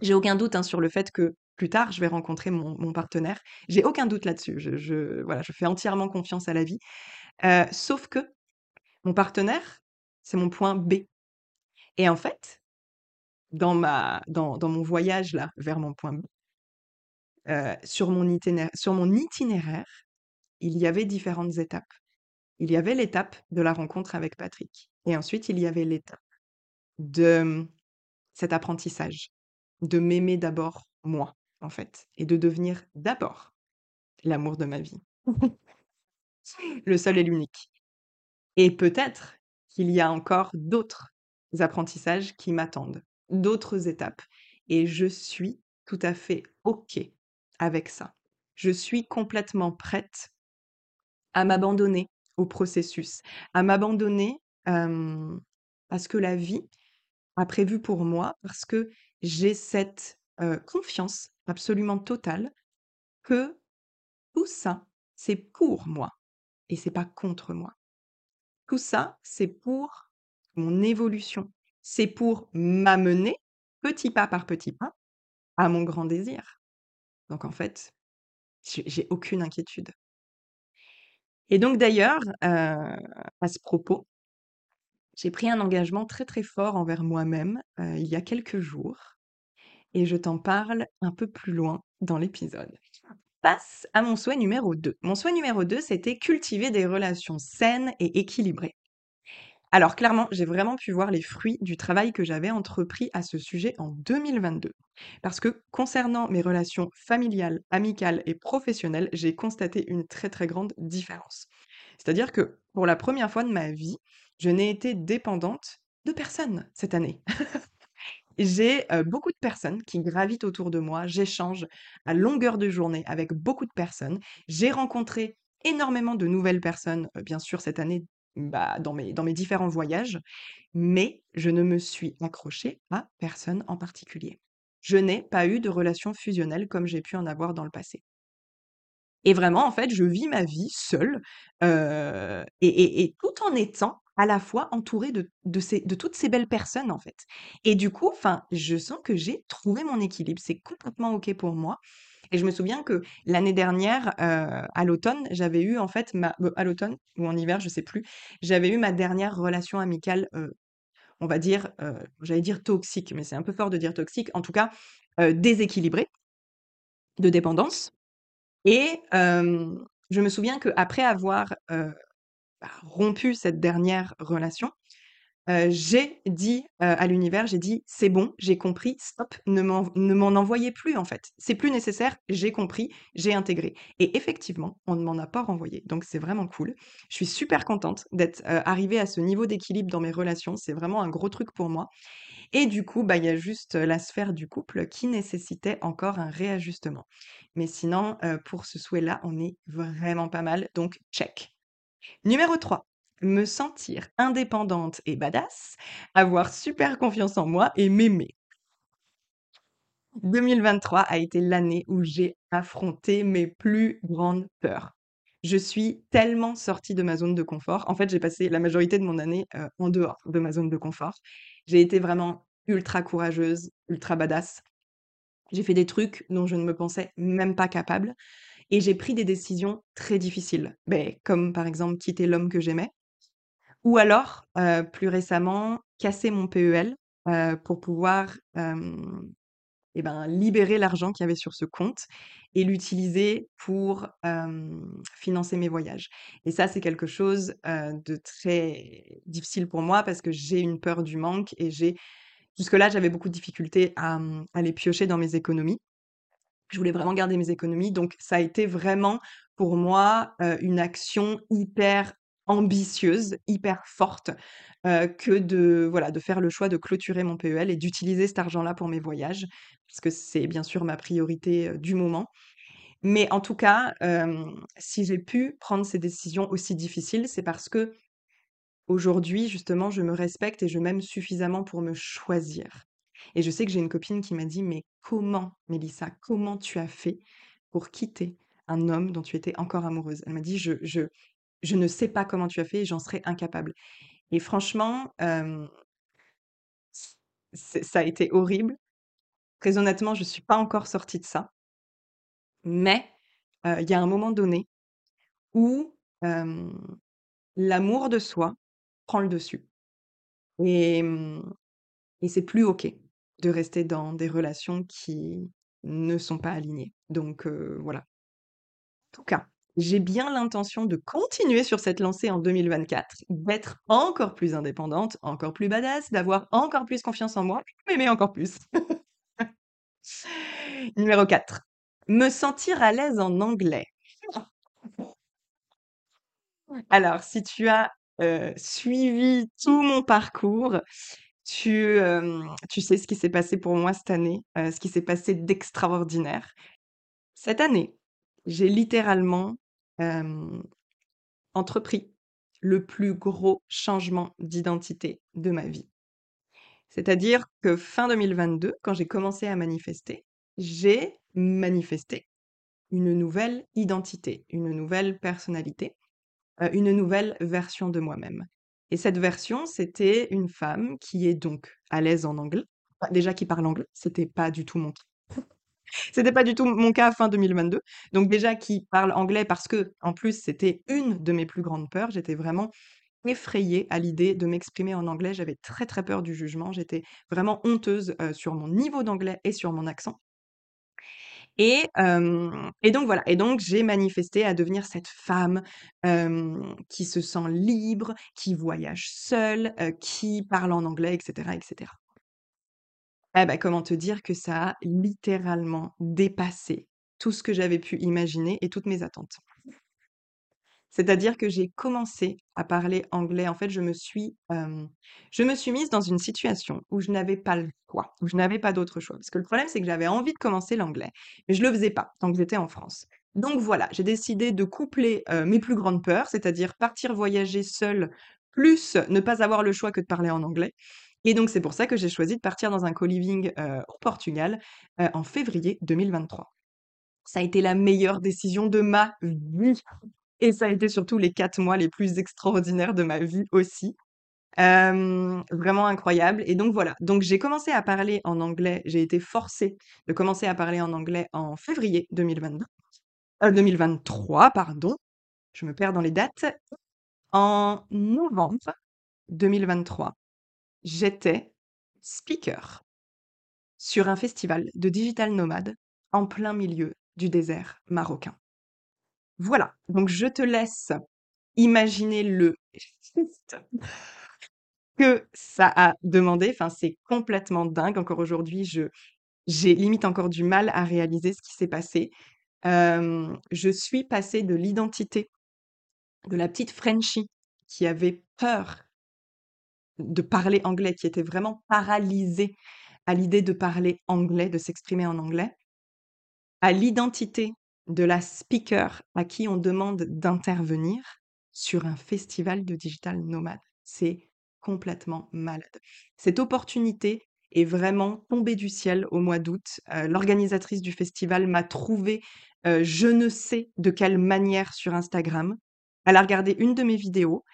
Speaker 1: j'ai aucun doute, hein, sur le fait que plus tard je vais rencontrer mon partenaire. J'ai aucun doute là-dessus. Je voilà, je fais entièrement confiance à la vie. Sauf que mon partenaire, c'est mon point B et en fait, dans ma dans dans mon voyage là, vers mon point B sur mon itinéraire, il y avait différentes étapes. Il y avait l'étape de la rencontre avec Patrick et ensuite il y avait l'étape de, cet apprentissage, de m'aimer d'abord moi, en fait et de devenir d'abord l'amour de ma vie. Le seul et l'unique. Et peut-être qu'il y a encore d'autres apprentissages qui m'attendent, d'autres étapes. Et je suis tout à fait OK avec ça. Je suis complètement prête à m'abandonner au processus, à m'abandonner, à ce que la vie a prévu pour moi parce que j'ai cette, confiance absolument totale que tout ça, c'est pour moi et c'est pas contre moi. Tout ça, c'est pour mon évolution. C'est pour m'amener, petit pas par petit pas, à mon grand désir. Donc en fait, j'ai aucune inquiétude. Et donc d'ailleurs, heu, à ce propos j'ai pris un engagement très, très fort envers moi-même, heu, il y a quelques jours et je t'en parle un peu plus loin dans l'épisode. Passe à mon souhait numéro 2. Mon souhait numéro 2, c'était cultiver des relations saines et équilibrées. Alors clairement, j'ai vraiment pu voir les fruits du travail que j'avais entrepris à ce sujet en 2022. Parce que concernant mes relations familiales, amicales et professionnelles, j'ai constaté une très, très grande différence. C'est-à-dire que pour la première fois de ma vie, je n'ai été dépendante de personne cette année. J'ai, beaucoup de personnes qui gravitent autour de moi, j'échange à longueur de journée avec beaucoup de personnes. J'ai rencontré énormément de nouvelles personnes, bien sûr cette année, bah, dans mes différents voyages, mais je ne me suis accrochée à personne en particulier. Je n'ai pas eu de relation fusionnelle comme j'ai pu en avoir dans le passé. Et vraiment, en fait, je vis ma vie seule, et tout en étant à la fois entourée de toutes ces belles personnes, en fait. Et du coup, enfin, je sens que j'ai trouvé mon équilibre. C'est complètement OK pour moi et je me souviens que l'année dernière, heu, à l'automne, j'avais eu en fait ma b à l'automne ou en hiver, je sais plus, j'avais eu ma dernière relation amicale, heu, on va dire, j'allais dire toxique, mais c'est un peu fort de dire toxique, en tout cas, déséquilibrée de dépendance et je me souviens qu'après avoir, rompu cette dernière relation, j'ai dit, à l'univers, j'ai dit: «C'est bon, j'ai compris, stop, ne m'en ne envoyez plus, en fait. C'est plus nécessaire, j'ai compris, j'ai intégré» et effectivement, on ne m'en a pas renvoyé, donc c'est vraiment cool. Je suis super contente d'être, arrivée à ce niveau d'équilibre dans mes relations, c'est vraiment un gros truc pour moi et du coup, bah, il y a juste, la sphère du couple qui nécessitait encore un réajustement. Mais sinon, pour ce souhait-là, on est vraiment pas mal, donc check. Numéro 3, me sentir indépendante et badass, avoir super confiance en moi et m'aimer. 2023 a été l'année où j'ai affronté mes plus grandes peurs. Je suis tellement sortie de ma zone de confort. En fait, j'ai passé la majorité de mon année, heu, en dehors de ma zone de confort. J'ai été vraiment ultra courageuse, ultra badass. J'ai fait des trucs dont je ne me pensais même pas capable et j'ai pris des décisions très difficiles. Comme par exemple quitter l'homme que j'aimais ou alors, plus récemment, casser mon PEL, pour pouvoir, et ben, libérer l'argent qu'il y avait sur ce compte et l'utiliser pour, financer mes voyages et ça, c'est quelque chose, de très difficile pour moi parce que j'ai une peur du manque et j'ai jusque-là, j'avais beaucoup de difficultés à, à les piocher dans mes économies. Je voulais vraiment garder mes économies, donc ça a été vraiment pour moi, heu, une action hyper ambitieuse, hyper forte, heu, que de voilà, de faire le choix de clôturer mon PEL et d'utiliser cet argent-là pour mes voyages, parce que c'est bien sûr ma priorité, heu, du moment. Mais en tout cas, si j'ai pu prendre ces décisions aussi difficiles, c'est parce qu'aujourd'hui, justement, je me respecte et je m'aime suffisamment pour me choisir. Et je sais que j'ai une copine qui m'a dit: «Mais comment, Mélissa, comment tu as fait pour quitter un homme dont tu étais encore amoureuse?» elle m'a dit: «Je je je ne sais pas comment tu as fait et j'en serais incapable» et franchement, ça a été horrible. Très honnêtement, je suis pas encore sortie de ça mais il y a un moment donné où, l'amour de soi prend le dessus et mmh et c'est plus OK de rester dans des relations qui ne sont pas alignées donc voilà. En tout cas, j'ai bien l'intention de continuer sur cette lancée en 2024, d'être encore plus indépendante, encore plus badass, d'avoir encore plus confiance en moi, m'aimer encore plus. Numéro 4, me sentir à l'aise en anglais. Alors si tu as, suivi tout mon parcours, tu, sais ce qui s'est passé pour moi cette année, ce qui s'est passé d'extraordinaire. Cette année, j'ai littéralement, entrepris le plus gros changement d'identité de ma vie. C'est-à-dire que fin 2022, quand j'ai commencé à manifester, j'ai manifesté une nouvelle identité, une nouvelle personnalité, une nouvelle version de moi-même et cette version, c'était une femme qui est donc à l'aise en anglais, déjà qui parle anglais, c'était pas du tout mon cas. C'était pas du tout mon cas fin 2022, donc déjà qui parle anglais parce qu'en plus, c'était une de mes plus grandes peurs. J'étais vraiment effrayée à l'idée de m'exprimer en anglais. J'avais très, très peur du jugement. J'étais vraiment honteuse, heu, sur mon niveau d'anglais et sur mon accent et donc voilà et donc j'ai manifesté à devenir cette femme, qui se sent libre, qui voyage seule, qui parle en anglais et cetera et cetera. Eh bah, comment te dire que ça a littéralement dépassé tout ce que j'avais pu imaginer et toutes mes attentes. C'est-à-dire que j'ai commencé à parler anglais. En fait, je me suis, je me suis mise dans une situation où je n'avais pas le choix, où je n'avais pas d'autre choix. Parce que le problème, c'est que j'avais envie de commencer l'anglais, mais je le faisais pas tant que j'étais en France. Donc voilà, j'ai décidé de coupler, mes plus grandes peurs, c'est-à-dire partir voyager seule, plus ne pas avoir le choix que de parler en anglais et donc c'est pour ça que j'ai choisi de partir dans un co-living, au Portugal, en février 2023. Ça a été la meilleure décision de ma vie et ça a été surtout les 4 mois les plus extraordinaires de ma vie aussi. Vraiment incroyable et donc voilà, donc j'ai commencé à parler en anglais, j'ai été forcée de commencer à parler en anglais en février 2022, heu, 2023 pardon, je me perds dans les dates. En novembre 2023, j'étais speaker sur un festival de digital nomades en plein milieu du désert marocain. Voilà, donc je te laisse imaginer le que ça a demandé. Enfin, c'est complètement dingue. Encore aujourd'hui, je j'ai limite encore du mal à réaliser ce qui s'est passé. Je suis passée de l'identité de la petite Frenchie qui avait peur de parler anglais, qui était vraiment paralysée à l'idée de parler anglais, de s'exprimer en anglais à l'identité de la speaker à qui on demande d'intervenir sur un festival de digital nomades. C'est complètement malade. Cette opportunité est vraiment tombée du ciel au mois d'août. Heu, l'organisatrice du festival m'a trouvée, heu, je ne sais de quelle manière sur Instagram. Elle a regardé une de mes vidéos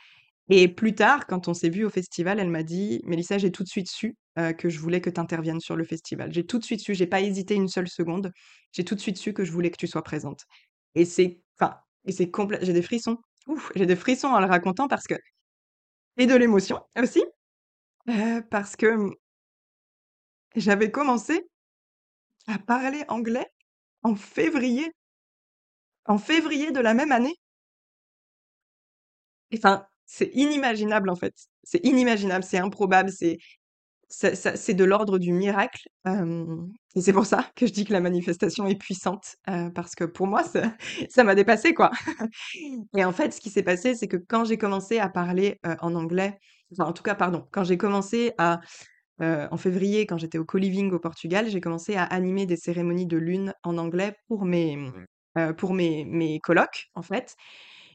Speaker 1: Et plus tard, quand on s'est vus au festival, elle m'a dit: «Mélissa, j'ai tout de suite su, que je voulais que tu interviennes sur le festival. J'ai tout de suite su, j'ai pas hésité une seule seconde. J'ai tout de suite su que je voulais que tu sois présente» et c'est enfin et c'est complè j'ai des frissons. J'ai des frissons en le racontant parce que et de l'émotion aussi, parce que, mmh j'avais commencé à parler anglais en février en février de la même année. Enfin, c'est inimaginable, en fait. C'est inimaginable, c'est improbable, c'est c'est de l'ordre du miracle, et c'est pour ça que je dis que la manifestation est puissante, parce que pour moi, ça m'a dépassée, quoi. Et en fait, ce qui s'est passé, c'est que quand j'ai commencé à parler, en anglais, enfin, en tout cas, pardon, quand j'ai commencé à, en février, quand j'étais au co-living au Portugal, j'ai commencé à animer des cérémonies de lune en anglais pour mes, mmh, pour mes mes colocs, en fait.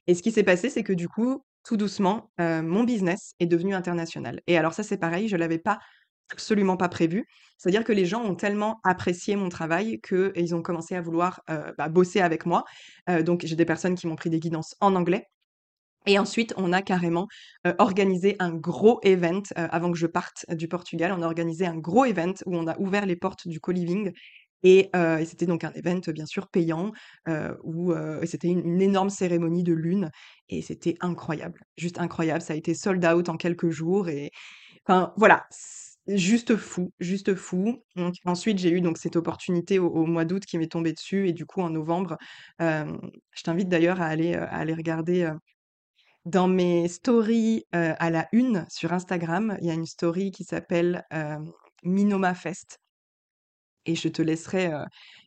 Speaker 1: Et ce qui s'est passé, c'est que du coup, tout doucement, heu, mon business est devenu international et alors ça, c'est pareil, je l'avais pas absolument pas prévu. C'est-à-dire que les gens ont tellement apprécié mon travail qu'ils ont commencé à vouloir, heu, bah, bosser avec moi. Heu, donc j'ai des personnes qui m'ont pris des guidances en anglais et ensuite on a carrément, organisé un gros event, avant que je parte du Portugal. On a organisé un gros event où on a ouvert les portes du co-living et c'était donc un event, bien sûr, payant, où, c'était une énorme cérémonie de lune et c'était incroyable, juste incroyable. Ça a été sold out en quelques jours et enfin, voilà, juste fou, juste fou. Donc ensuite, j'ai eu donc cette opportunité au mois d'août qui m'est tombée dessus et du coup, en novembre, je t'invite d'ailleurs à aller, regarder, dans mes stories, à la une sur Instagram, il y a une story qui s'appelle, Minoma Fest et je te laisserai,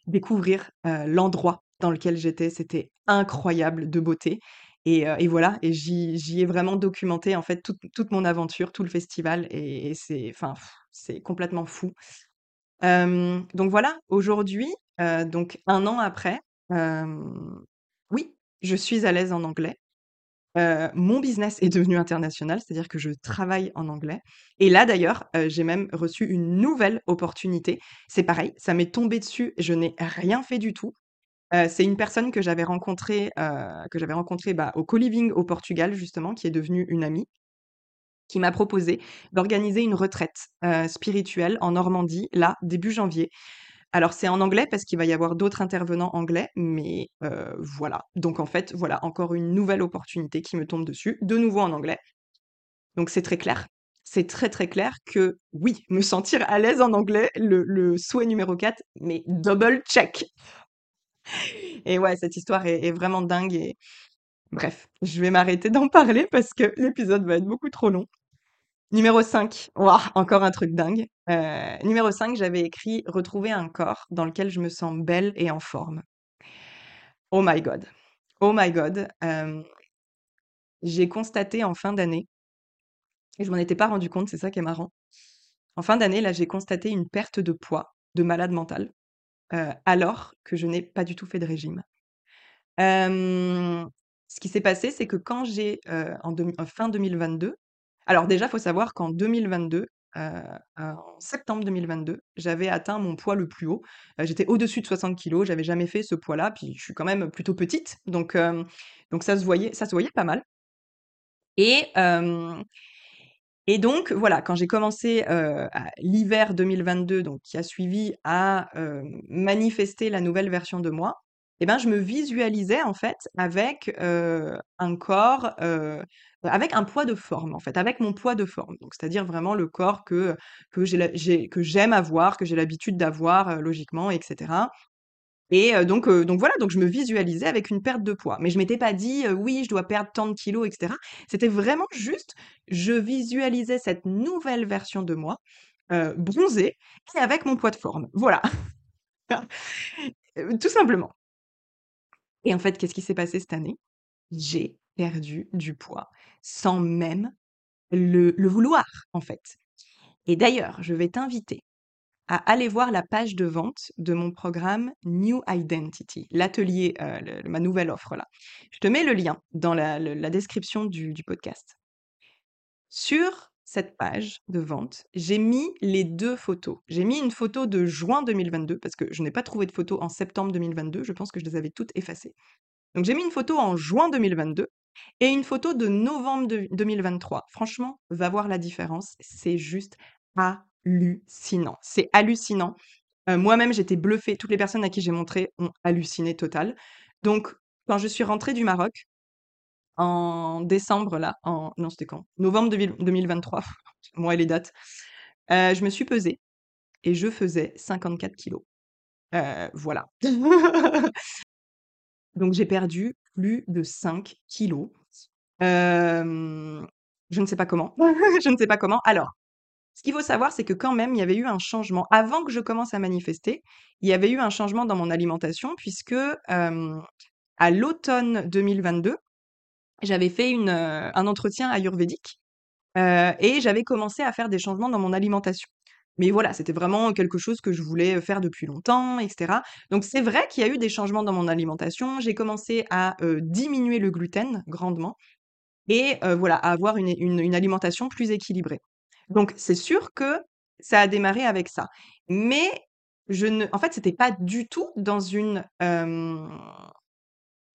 Speaker 1: découvrir, l'endroit dans lequel j'étais. C'était incroyable de beauté et voilà et j'y ai vraiment documenté, en fait, toute mon aventure, tout le festival et et c'est enfin, c'est complètement fou. Donc voilà, aujourd'hui, donc un an après, oui, je suis à l'aise en anglais. Heu, mon business est devenu international, c'est-à-dire que je travaille en anglais et là d'ailleurs, heu, j'ai même reçu une nouvelle opportunité. C'est pareil, ça m'est tombé dessus, je n'ai rien fait du tout. Heu, c'est une personne que j'avais rencontrée, que j'avais rencontrée, bah, au co-living au Portugal justement, qui est devenue une amie qui m'a proposé d'organiser une retraite, spirituelle en Normandie, là, début janvier. Alors c'est en anglais parce qu'il va y avoir d'autres intervenants anglais, mais heu, voilà. Donc en fait, voilà, encore une nouvelle opportunité qui me tombe dessus, de nouveau en anglais. Donc c'est très clair. C'est très, très clair que oui, me sentir à l'aise en anglais, le souhait numéro 4, mais double check. Et ouais, cette histoire est vraiment dingue et bref, je vais m'arrêter d'en parler parce que l'épisode va être beaucoup trop long. Numéro 5, waouh, encore un truc dingue. Numéro 5, j'avais écrit: «Retrouver un corps dans lequel je me sens belle et en forme». Oh my god, oh my god, j'ai constaté en fin d'année et je m'en étais pas rendu compte, c'est ça qui est marrant. En fin d'année, là, j'ai constaté une perte de poids de malade mental, alors que je n'ai pas du tout fait de régime. Ce qui s'est passé, c'est que quand j'ai, en en fin 2022 alors déjà, il faut savoir qu'en 2022, heu, en septembre 2022, j'avais atteint mon poids le plus haut. Heu, j'étais au-dessus de 60 kilogrammes, j'avais jamais fait ce poids-là, puis je suis quand même plutôt petite, donc donc ça se voyait ça se voyait pas mal et et donc voilà, quand j'ai commencé, l'hiver 2022, donc qui a suivi, à, manifester la nouvelle version de moi et ben, je me visualisais en fait avec, un corps, avec un poids de forme en fait, avec mon poids de forme. Donc c'est-à-dire vraiment le corps que, que j'ai que j'aime avoir, que j'ai l'habitude d'avoir, logiquement et cetera et donc donc voilà, donc je me visualisais avec une perte de poids. Mais je m'étais pas dit, «Oui, je dois perdre tant de kilos» et cetera. C'était vraiment juste, je visualisais cette nouvelle version de moi, bronzée et avec mon poids de forme. Voilà. Tout simplement. Et en fait, qu'est-ce qui s'est passé cette année? J'ai perdu du poids, sans même le vouloir, en fait. Et d'ailleurs, je vais t'inviter à aller voir la page de vente de mon programme New Identity, l'atelier, le ma nouvelle offre là. Je te mets le lien dans la description du du podcast. Sur cette page de vente, j'ai mis les 2 photos. J'ai mis une photo de juin 2022 parce que je n'ai pas trouvé de photo en septembre 2022, je pense que je les avais toutes effacées. Donc j'ai mis une photo en juin 2022 et une photo de novembre de 2023. Franchement, va voir la différence, c'est juste hallucinant. C'est hallucinant. Heu, moi-même, j'étais bluffée, toutes les personnes à qui j'ai montré ont halluciné total. Donc quand je suis rentrée du Maroc, en décembre là, en non, c'était quand? Novembre devil 2023, moi et les dates, heu, je me suis pesée et je faisais 54 kilogrammes. Heu, voilà. Donc j'ai perdu plus de 5 kilogrammes. Hem, je ne sais pas comment. Je ne sais pas comment. Alors, ce qu'il faut savoir, c'est que quand même, il y avait eu un changement. Avant que je commence à manifester, il y avait eu un changement dans mon alimentation puisque, à l'automne 2022, j'avais fait une, heu, un entretien ayurvédique, heu et j'avais commencé à faire des changements dans mon alimentation. Mais voilà, c'était vraiment quelque chose que je voulais, faire depuis longtemps et cetera. Donc c'est vrai qu'il y a eu des changements dans mon alimentation. J'ai commencé à, heu, diminuer le gluten grandement et voilà, à avoir une une alimentation plus équilibrée. Donc c'est sûr que ça a démarré avec ça. Mais je ne en fait, c'était pas du tout dans une,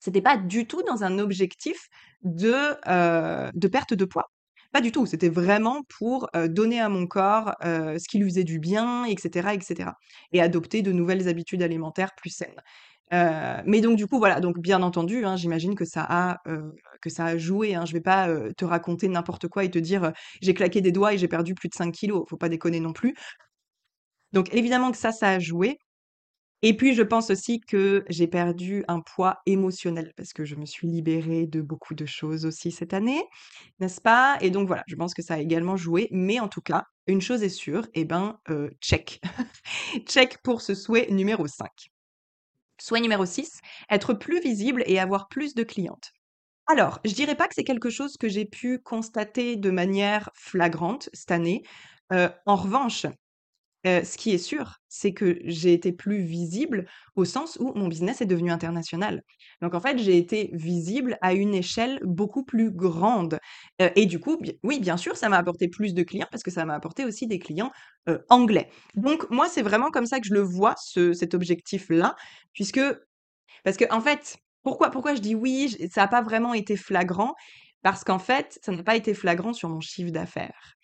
Speaker 1: c'était pas du tout dans un objectif de, heu, de perte de poids. Pas du tout, c'était vraiment pour, heu, donner à mon corps, heu, ce qui lui faisait du bien et cetera et adopter de nouvelles habitudes alimentaires plus saines. Mais donc du coup, voilà, donc bien entendu, hein, j'imagine que ça a, que ça a joué, hein. Je vais pas, te raconter n'importe quoi et te dire, «J'ai claqué des doigts et j'ai perdu plus de 5 kilogrammes». Faut pas déconner non plus. Donc évidemment que ça, ça a joué et puis je pense aussi que j'ai perdu un poids émotionnel parce que je me suis libérée de beaucoup de choses aussi cette année, n'est-ce pas? Et donc voilà, je pense que ça a également joué, mais en tout cas, une chose est sûre, et ben, heu, check. Check pour ce souhait numéro 5. Souhait numéro 6, être plus visible et avoir plus de clientes. Alors, je dirais pas que c'est quelque chose que j'ai pu constater de manière flagrante cette année. Heu, en revanche, ce qui est sûr, c'est que j'ai été plus visible au sens où mon business est devenu international. Donc en fait, j'ai été visible à une échelle beaucoup plus grande, et du coup, oui, bien sûr, ça m'a apporté plus de clients parce que ça m'a apporté aussi des clients, anglais. Donc moi, c'est vraiment comme ça que je le vois ce cet objectif-là, puisque parce qu'en fait, pourquoi pourquoi je dis oui, ça a pas vraiment été flagrant? Parce qu'en fait, ça n'a pas été flagrant sur mon chiffre d'affaires.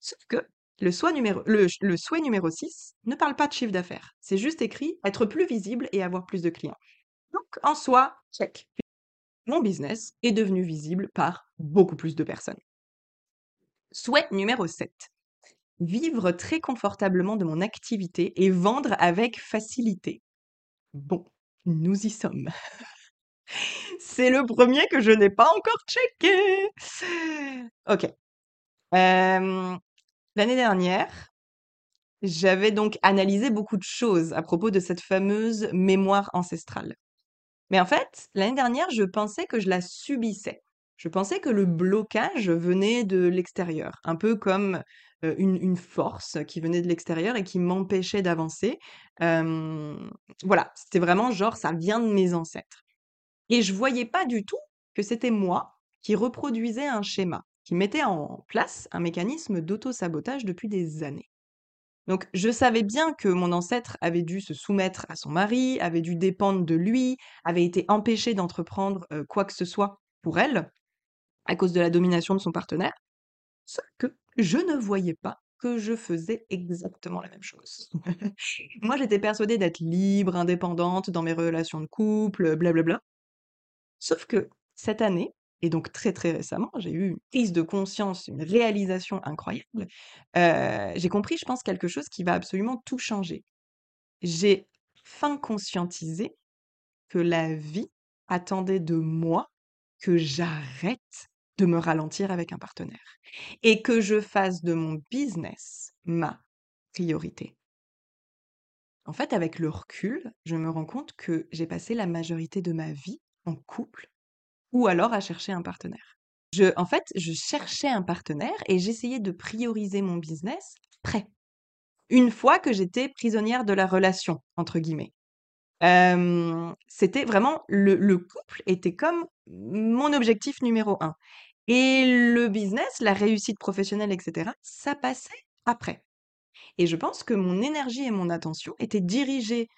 Speaker 1: Sauf que le souhait numéro le ch le souhait numéro 6 ne parle pas de chiffre d'affaires. C'est juste écrit: «Être plus visible et avoir plus de clients». Donc en soi, check. Mon business est devenu visible par beaucoup plus de personnes. Souhait numéro 7, vivre très confortablement de mon activité et vendre avec facilité. Bon, nous y sommes. C'est le premier que je n'ai pas encore checké. OK. L'année dernière, j'avais donc analysé beaucoup de choses à propos de cette fameuse mémoire ancestrale. Mais en fait, l'année dernière, je pensais que je la subissais. Je pensais que le blocage venait de l'extérieur, un peu comme, une force qui venait de l'extérieur et qui m'empêchait d'avancer. Voilà, c'était vraiment genre ça vient de mes ancêtres. Et je voyais pas du tout que c'était moi qui reproduisais un schéma, qui mettait en place un mécanisme d'auto-sabotage depuis des années. Donc je savais bien que mon ancêtre avait dû se soumettre à son mari, avait dû dépendre de lui, avait été empêché d'entreprendre, quoi que ce soit pour elle, à cause de la domination de son partenaire. Sauf que je ne voyais pas que je faisais exactement la même chose. Moi, j'étais persuadée d'être libre, indépendante dans mes relations de couple, blablabla. Sauf que cette année et donc très, très récemment, j'ai eu une prise de conscience, une réalisation incroyable. Heu, j'ai compris, je pense, quelque chose qui va absolument tout changer. J'ai enfin conscientisé que la vie attendait de moi que j'arrête de me ralentir avec un partenaire et que je fasse de mon business ma priorité. En fait, avec le recul, je me rends compte que j'ai passé la majorité de ma vie en couple ou alors à chercher un partenaire. Je en fait, je cherchais un partenaire et j'essayais de prioriser mon business après. Une fois que j'étais «prisonnière de la relation» entre guillemets. C'était vraiment le le couple était comme mon objectif numéro un et le business, la réussite professionnelle et cetera, ça passait après et je pense que mon énergie et mon attention étaient dirigées,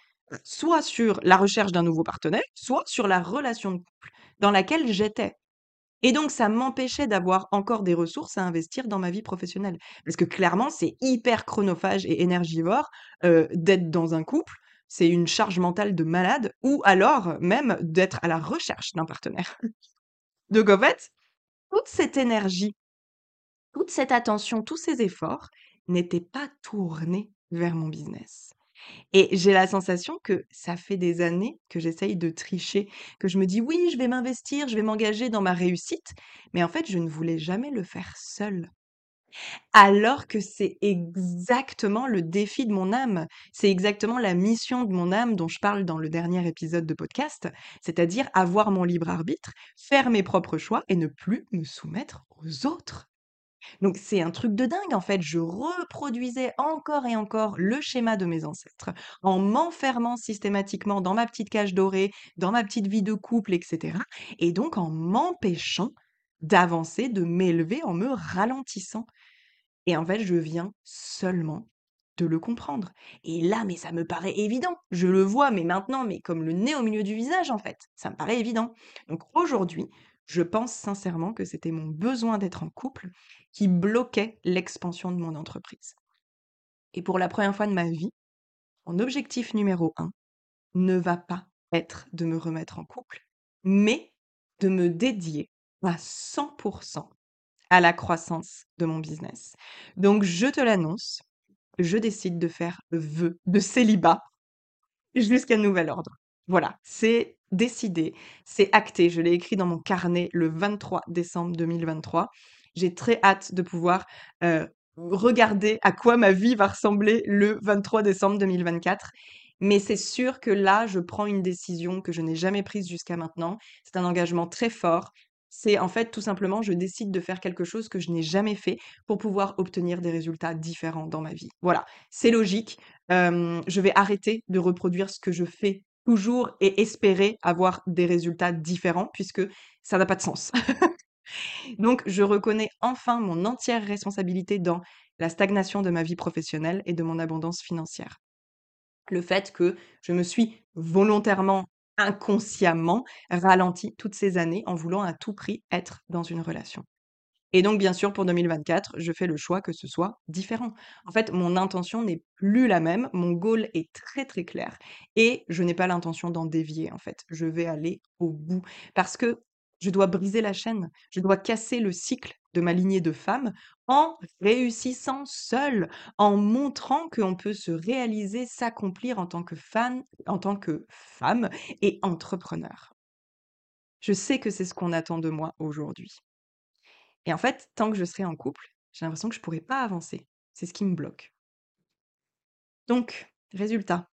Speaker 1: soit sur la recherche d'un nouveau partenaire, soit sur la relation de couple dans laquelle j'étais. Et donc ça m'empêchait d'avoir encore des ressources à investir dans ma vie professionnelle. Parce que clairement, c'est hyper chronophage et énergivore, heu, d'être dans un couple. C'est une charge mentale de malade ou alors même d'être à la recherche d'un partenaire. Donc en fait, toute cette énergie, toute cette attention, tous ces efforts n'étaient pas tournés vers mon business. Et j'ai la sensation que ça fait des années que j'essaye de tricher, que je me dis: «Oui, je vais m'investir, je vais m'engager dans ma réussite», mais en fait, je ne voulais jamais le faire seule. Alors que c'est exactement le défi de mon âme. C'est exactement la mission de mon âme dont je parle dans le dernier épisode de podcast, c'est-à-dire avoir mon libre arbitre, faire mes propres choix et ne plus me soumettre aux autres. Donc c'est un truc de dingue en fait, je reproduisais encore et encore le schéma de mes ancêtres, en m'enfermant systématiquement dans ma petite cage dorée, dans ma petite vie de couple, et cetera et donc en m'empêchant d'avancer, de m'élever, en me ralentissant et en fait, je viens seulement de le comprendre et là, mais ça me paraît évident. Je le vois, mais maintenant, mais comme le nez au milieu du visage en fait, ça me paraît évident. Donc aujourd'hui, je pense sincèrement que c'était mon besoin d'être en couple qui bloquait l'expansion de mon entreprise. Et pour la première fois de ma vie, mon objectif numéro un ne va pas être de me remettre en couple, mais de me dédier à 100% à la croissance de mon business. Donc je te l'annonce, je décide de faire vœu de célibat jusqu'à nouvel ordre. Voilà, c'est décidé, c'est acté. Je l'ai écrit dans mon carnet le 23 décembre 2023. J'ai très hâte de pouvoir euh, regarder à quoi ma vie va ressembler le 23 décembre 2024. Mais c'est sûr que là, je prends une décision que je n'ai jamais prise jusqu'à maintenant. C'est un engagement très fort. C'est en fait tout simplement, je décide de faire quelque chose que je n'ai jamais fait pour pouvoir obtenir des résultats différents dans ma vie. Voilà, c'est logique. je vais arrêter de reproduire ce que je fais toujours et espérer avoir des résultats différents puisque ça n'a pas de sens. Donc, je reconnais enfin mon entière responsabilité dans la stagnation de ma vie professionnelle et de mon abondance financière. Le fait que je me suis volontairement inconsciemment ralenti toutes ces années en voulant à tout prix être dans une relation. Et donc, bien sûr, pour 2024, je fais le choix que ce soit différent. En fait, mon intention n'est plus la même, mon goal est très très clair et je n'ai pas l'intention d'en dévier en fait. Je vais aller au bout parce que je dois briser la chaîne, je dois casser le cycle de ma lignée de femmes en réussissant seule, en montrant qu'on peut se réaliser, s'accomplir en tant que en tant que femme et entrepreneur. Je sais que c'est ce qu'on attend de moi aujourd'hui. Et en fait, tant que je serai en couple, j'ai l'impression que je pourrai pas avancer. C'est ce qui me bloque. Donc, résultat,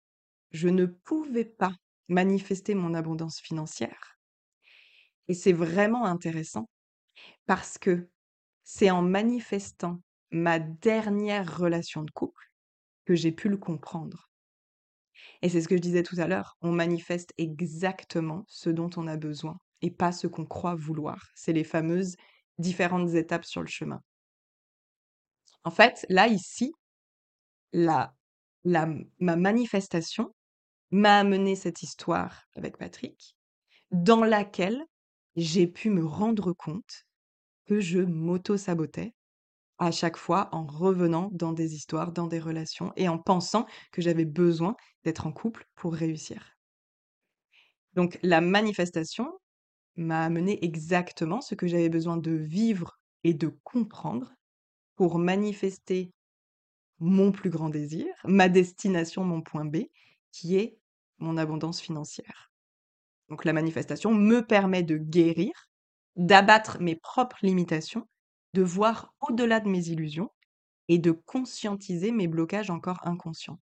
Speaker 1: je ne pouvais pas manifester mon abondance financière et c'est vraiment intéressant parce que c'est en manifestant ma dernière relation de couple que j'ai pu le comprendre. Et c'est ce que je disais tout à l'heure, on manifeste exactement ce dont on a besoin et pas ce qu'on croit vouloir. C'est les fameuses différentes étapes sur le chemin. En fait, là, ici, la, la, ma manifestation m'a amené cette histoire avec Patrick, dans laquelle j'ai pu me rendre compte que je m'auto-sabotais à chaque fois en revenant dans des histoires, dans des relations et en pensant que j'avais besoin d'être en couple pour réussir. Donc la manifestation m'a amené exactement ce que j'avais besoin de vivre et de comprendre pour manifester mon plus grand désir, ma destination, mon point B, qui est mon abondance financière. Donc la manifestation me permet de guérir, d'abattre mes propres limitations, de voir au-delà de mes illusions et de conscientiser mes blocages encore inconscients.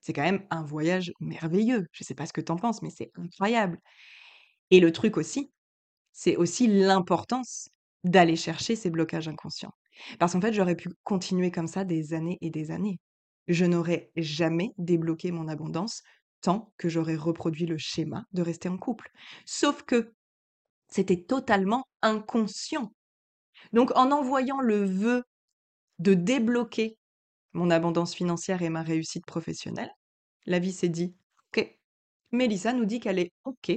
Speaker 1: C'est quand même un voyage merveilleux. Je ne sais pas ce que tu en penses, mais c'est incroyable. Et le truc aussi, c'est aussi l'importance d'aller chercher ces blocages inconscients. Parce qu'en fait, j'aurais pu continuer comme ça des années et des années. Je n'aurais jamais débloqué mon abondance tant que j'aurais reproduit le schéma de rester en couple. Sauf que c'était totalement inconscient. Donc en envoyant le vœu de débloquer mon abondance financière et ma réussite professionnelle, la vie s'est dit, OK, Mélissa nous dit qu'elle est OK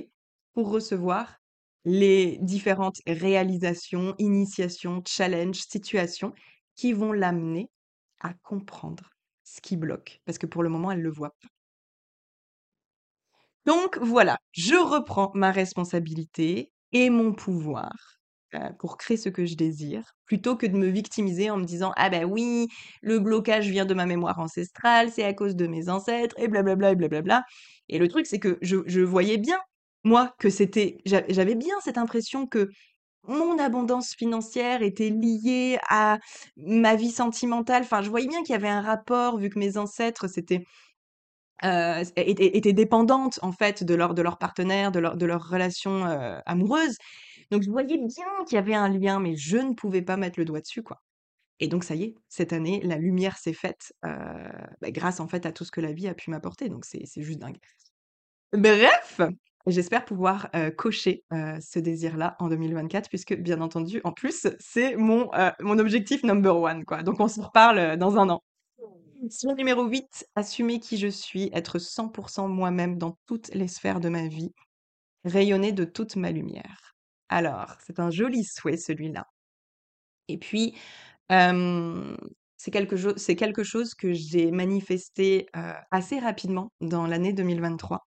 Speaker 1: pour recevoir les différentes réalisations, initiations, challenges, situations qui vont l'amener à comprendre ce qui bloque. Parce que pour le moment, elle le voit pas. Donc voilà, je reprends ma responsabilité et mon pouvoir, heu, pour créer ce que je désire, plutôt que de me victimiser en me disant: «Ah bah oui, le blocage vient de ma mémoire ancestrale, c'est à cause de mes ancêtres et blablabla et blablabla» et le truc, c'est que je voyais bien, moi, que c'était j'a j'avais bien cette impression que mon abondance financière était liée à ma vie sentimentale. Enfin, je voyais bien qu'il y avait un rapport vu que mes ancêtres, c'était heu, étaient dépendantes en fait de leur de leur partenaire, de leur de leur relation, heu, amoureuse. Donc je voyais bien qu'il y avait un lien, mais je ne pouvais pas mettre le doigt dessus, quoi. Et donc ça y est, cette année, la lumière s'est faite, heu, bah, grâce en fait à tout ce que la vie a pu m'apporter, donc c'est juste dingue. Bref, j'espère pouvoir, cocher, ce désir-là en 2024 puisque bien entendu, en plus, c'est mon, mon objectif number one, quoi. Donc on se reparle, dans un an. Sur numéro 8, assumer qui je suis, être 100 moi-même dans toutes les sphères de ma vie, rayonner de toute ma lumière. Alors, c'est un joli souhait celui-là. Et puis, c'est quelque chose c'est quelque chose que j'ai manifesté, assez rapidement dans l'année 2023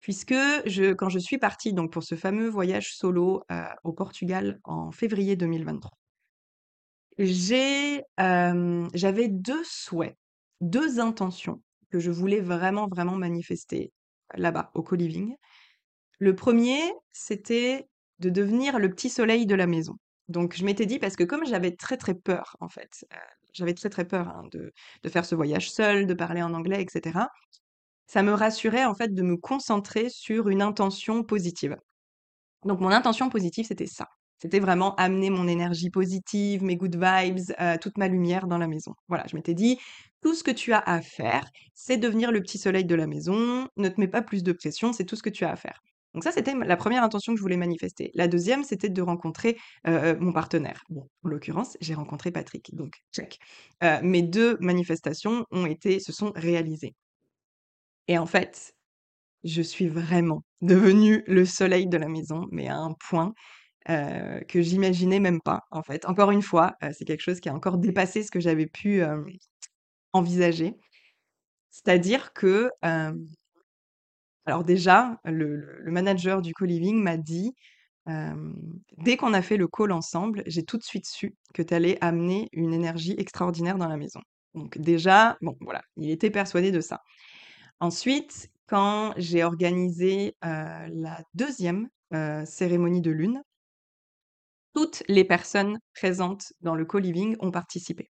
Speaker 1: puisque quand je suis partie donc pour ce fameux voyage solo, heu, au Portugal en février 2023 j'ai, hem, j'avais 2 souhaits, 2 intentions que je voulais vraiment, vraiment manifester là-bas, au co-living. Le premier, c'était de devenir le petit soleil de la maison. Donc je m'étais dit parce que comme j'avais très, très peur en fait, heu, j'avais très, très peur, hein, de faire ce voyage seule, de parler en anglais et cetera. Ça me rassurait en fait de me concentrer sur une intention positive. Donc mon intention positive, c'était ça. C'était vraiment amener mon énergie positive, mes good vibes, heu, toute ma lumière dans la maison. Voilà, je m'étais dit: «Tout ce que tu as à faire, c'est devenir le petit soleil de la maison, ne te mets pas plus de pression, c'est tout ce que tu as à faire». Donc ça, c'était la première intention que je voulais manifester. La deuxième, c'était de rencontrer, heu heu, mon partenaire. Bon, en l'occurrence, j'ai rencontré Patrick, donc check. Mes 2 manifestations ont été se sont réalisées. Et en fait, je suis vraiment devenue le soleil de la maison, mais à un point, heu, que j'imaginais même pas, en fait. Encore une fois, heu, c'est quelque chose qui a encore dépassé ce que j'avais pu, hem, envisager. C'est-à-dire que, alors déjà, le le manager du co-living m'a dit, «Dès qu'on a fait le call ensemble, j'ai tout de suite su que tu allais amener une énergie extraordinaire dans la maison». Donc déjà, bon, voilà, il était persuadé de ça. Ensuite, quand j'ai organisé, la deuxième cérémonie de lune toutes les personnes présentes dans le co-living ont participé.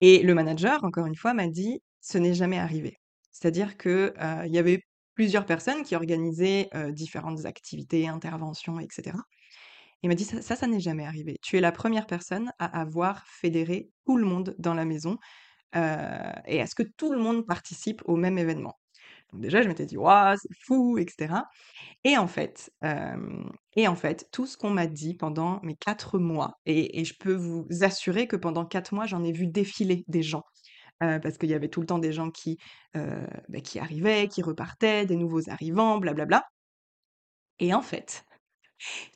Speaker 1: Et le manager, encore une fois, m'a dit: «Ce n'est jamais arrivé». C'est-à-dire que, heu, il y avait plusieurs personnes qui organisaient, différentes activités, interventions et cetera. Il m'a dit: «Ça ça, ça n'est jamais arrivé. Tu es la première personne à avoir fédéré tout le monde dans la maison, heu, et à ce que tout le monde participe au même événement». Donc déjà, je m'étais dit: «Waouh, c'est fou» et cetera. Et en fait, hem et en fait, tout ce qu'on m'a dit pendant mes 4 mois et je peux vous assurer que pendant 4 mois, j'en ai vu défiler des gens, heu, parce qu'il y avait tout le temps des gens qui, bah, qui arrivaient, qui repartaient, des nouveaux arrivants, blablabla. Et en fait,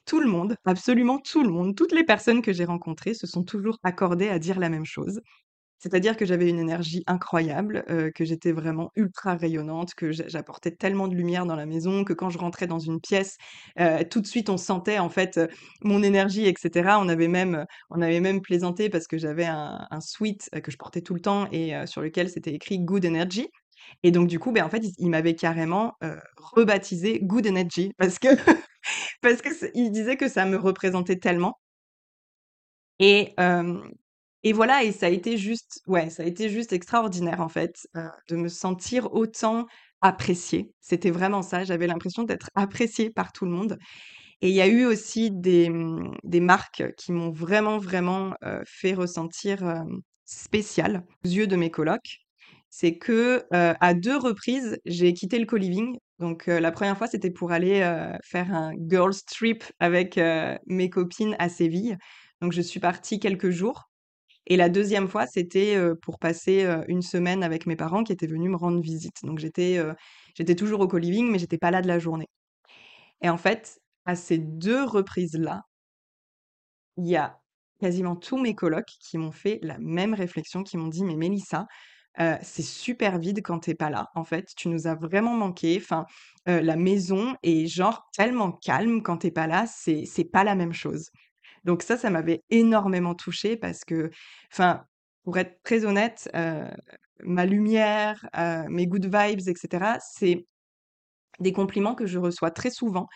Speaker 1: tout le monde, absolument tout le monde, toutes les personnes que j'ai rencontrées se sont toujours accordées à dire la même chose. C'est-à-dire que j'avais une énergie incroyable, que j'étais vraiment ultra rayonnante, que j'a j'apportais tellement de lumière dans la maison, que quand je rentrais dans une pièce, tout de suite on sentait en fait, mon énergie et cetera. On avait même, on avait même plaisanté parce que j'avais un un sweat, que je portais tout le temps et sur lequel c'était écrit Good Energy et donc du coup, beh, en fait, il m'avait carrément, heu, rebaptisée Good Energy parce que parce que c il disait que ça me représentait tellement. Et et voilà et ça a été juste ouais, ça a été juste extraordinaire en fait, heu, de me sentir autant appréciée. C'était vraiment ça, j'avais l'impression d'être appréciée par tout le monde et il y a eu aussi des, mmh, des marques qui m'ont vraiment, vraiment, heu, fait ressentir, hem, spéciale aux yeux de mes colocs. C'est que, heu, à 2 reprises, j'ai quitté le co-living. Donc, la 1re fois, c'était pour aller, faire un girls trip avec, mes copines à Séville. Donc je suis partie quelques jours et la 2e fois, c'était, pour passer, 1 semaine avec mes parents qui étaient venus me rendre visite. Donc j'étais, j'étais toujours au co-living, mais j'étais pas là de la journée et en fait à ces 2 reprises-là il y a quasiment tous mes colocs qui m'ont fait la même réflexion, qui m'ont dit: «Mais Mélissa, c'est super vide quand tu es pas là, en fait, tu nous as vraiment manqué, enfin, la maison est genre tellement calme quand tu es pas là, c'est pas la même chose». Donc ça, ça m'avait énormément touchée parce que enfin, pour être très honnête, heu, ma lumière, heu, mes good vibes et cetera, c'est des compliments que je reçois très souvent.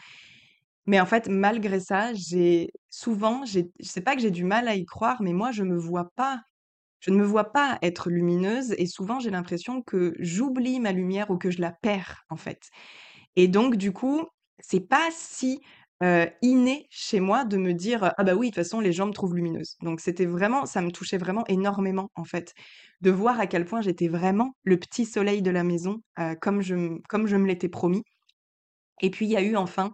Speaker 1: Mais en fait, malgré ça, j'ai souvent, j'ai c'est pas que j'ai du mal à y croire, mais moi, je me vois pas je ne me vois pas être lumineuse et souvent, j'ai l'impression que j'oublie ma lumière ou que je la perds, en fait. Et donc du coup, c'est pas si, heu, inné chez moi de me dire: «Ah bah oui, de toute façon, les gens me trouvent lumineuse». Donc c'était vraiment ça me touchait vraiment énormément, en fait, de voir à quel point j'étais vraiment le petit soleil de la maison, comme je comme je me l'étais promis. Et puis il y a eu enfin,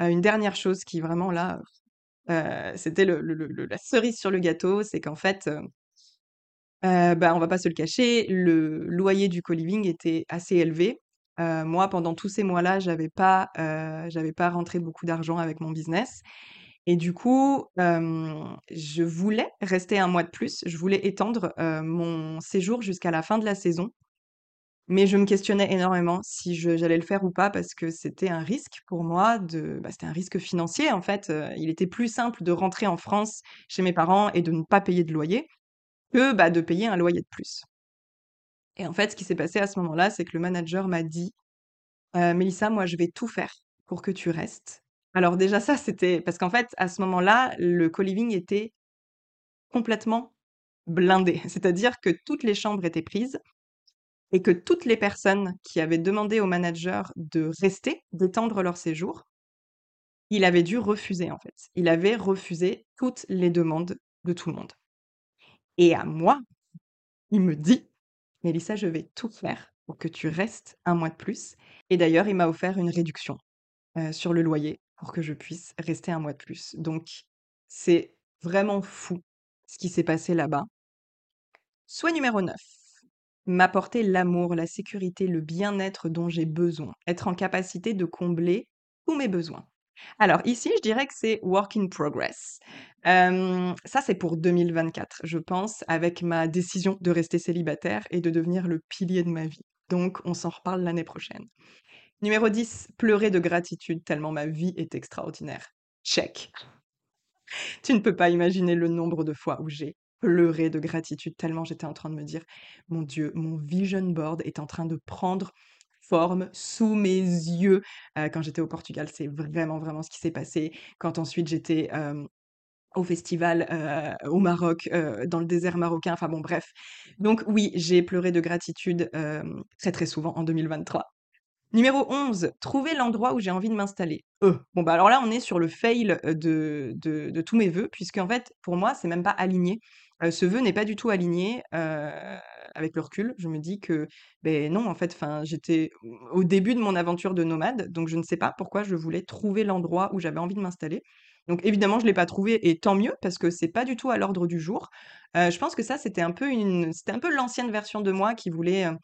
Speaker 1: une dernière chose qui vraiment là, c'était le la cerise sur le gâteau, c'est qu'en fait, heu, bah, on va pas se le cacher, le loyer du co-living était assez élevé. Moi, pendant tous ces mois-là, j'avais pas, pas rentré beaucoup d'argent avec mon business et du coup, je voulais rester 1 mois de plus. Je voulais étendre, mon séjour jusqu'à la fin de la saison. Mais je me questionnais énormément si j'allais le faire ou pas parce que c'était un risque pour moi bah, c'était un risque financier, en fait, il était plus simple de rentrer en France chez mes parents et de ne pas payer de loyer que, bah, de payer un loyer de plus. Et en fait, ce qui s'est passé à ce moment-là, c'est que le manager m'a dit: «Heu, Mélissa, moi, je vais tout faire pour que tu restes». Alors déjà ça, c'était parce qu'en fait, à ce moment-là, le co-living était complètement blindé. C'est-à-dire que toutes les chambres étaient prises et que toutes les personnes qui avaient demandé au manager de rester, d'étendre leur séjour il avait dû refuser, en fait. Il avait refusé toutes les demandes de tout le monde. Et à moi, il me dit: «Mélissa, je vais tout faire pour que tu restes 1 mois de plus» et d'ailleurs, il m'a offert une réduction, heu, sur le loyer pour que je puisse rester 1 mois de plus. Donc c'est vraiment fou ce qui s'est passé là-bas. Souhait numéro 9: m'apporter l'amour, la sécurité, le bien-être dont j'ai besoin. Être en capacité de combler tous mes besoins. Alors ici, je dirais que c'est work in progress. Ça, c'est pour 2024, je pense, avec ma décision de rester célibataire et de devenir le pilier de ma vie. Donc on s'en reparle l'année prochaine. Numéro 10: pleurer de gratitude tellement ma vie est extraordinaire. Check. Tu ne peux pas imaginer le nombre de fois où j'ai pleuré de gratitude tellement j'étais en train de me dire: «Mon Dieu, mon vision board est en train de prendre sous mes yeux». Quand j'étais au Portugal, c'est vraiment, vraiment ce qui s'est passé. Quand ensuite j'étais, au festival, au Maroc, dans le désert marocain, enfin bon bref. Donc oui, j'ai pleuré de gratitude, très, très souvent en 2023. Numéro 11: trouver l'endroit où j'ai envie de m'installer. Bon bah alors là, on est sur le fail, de de de tous mes vœux puisqu'en fait, pour moi, c'est même pas aligné. Ce vœu n'est pas du tout aligné, avec le recul. Je me dis que, beh, non, en fait, j'étais au début de mon aventure de nomade, donc je ne sais pas pourquoi je voulais trouver l'endroit où j'avais envie de m'installer. Donc évidemment, je l'ai pas trouvé et tant mieux parce que c'est pas du tout à l'ordre du jour. Heu, je pense que ça, c'était un peu une peu l'ancienne version de moi qui voulait, heu,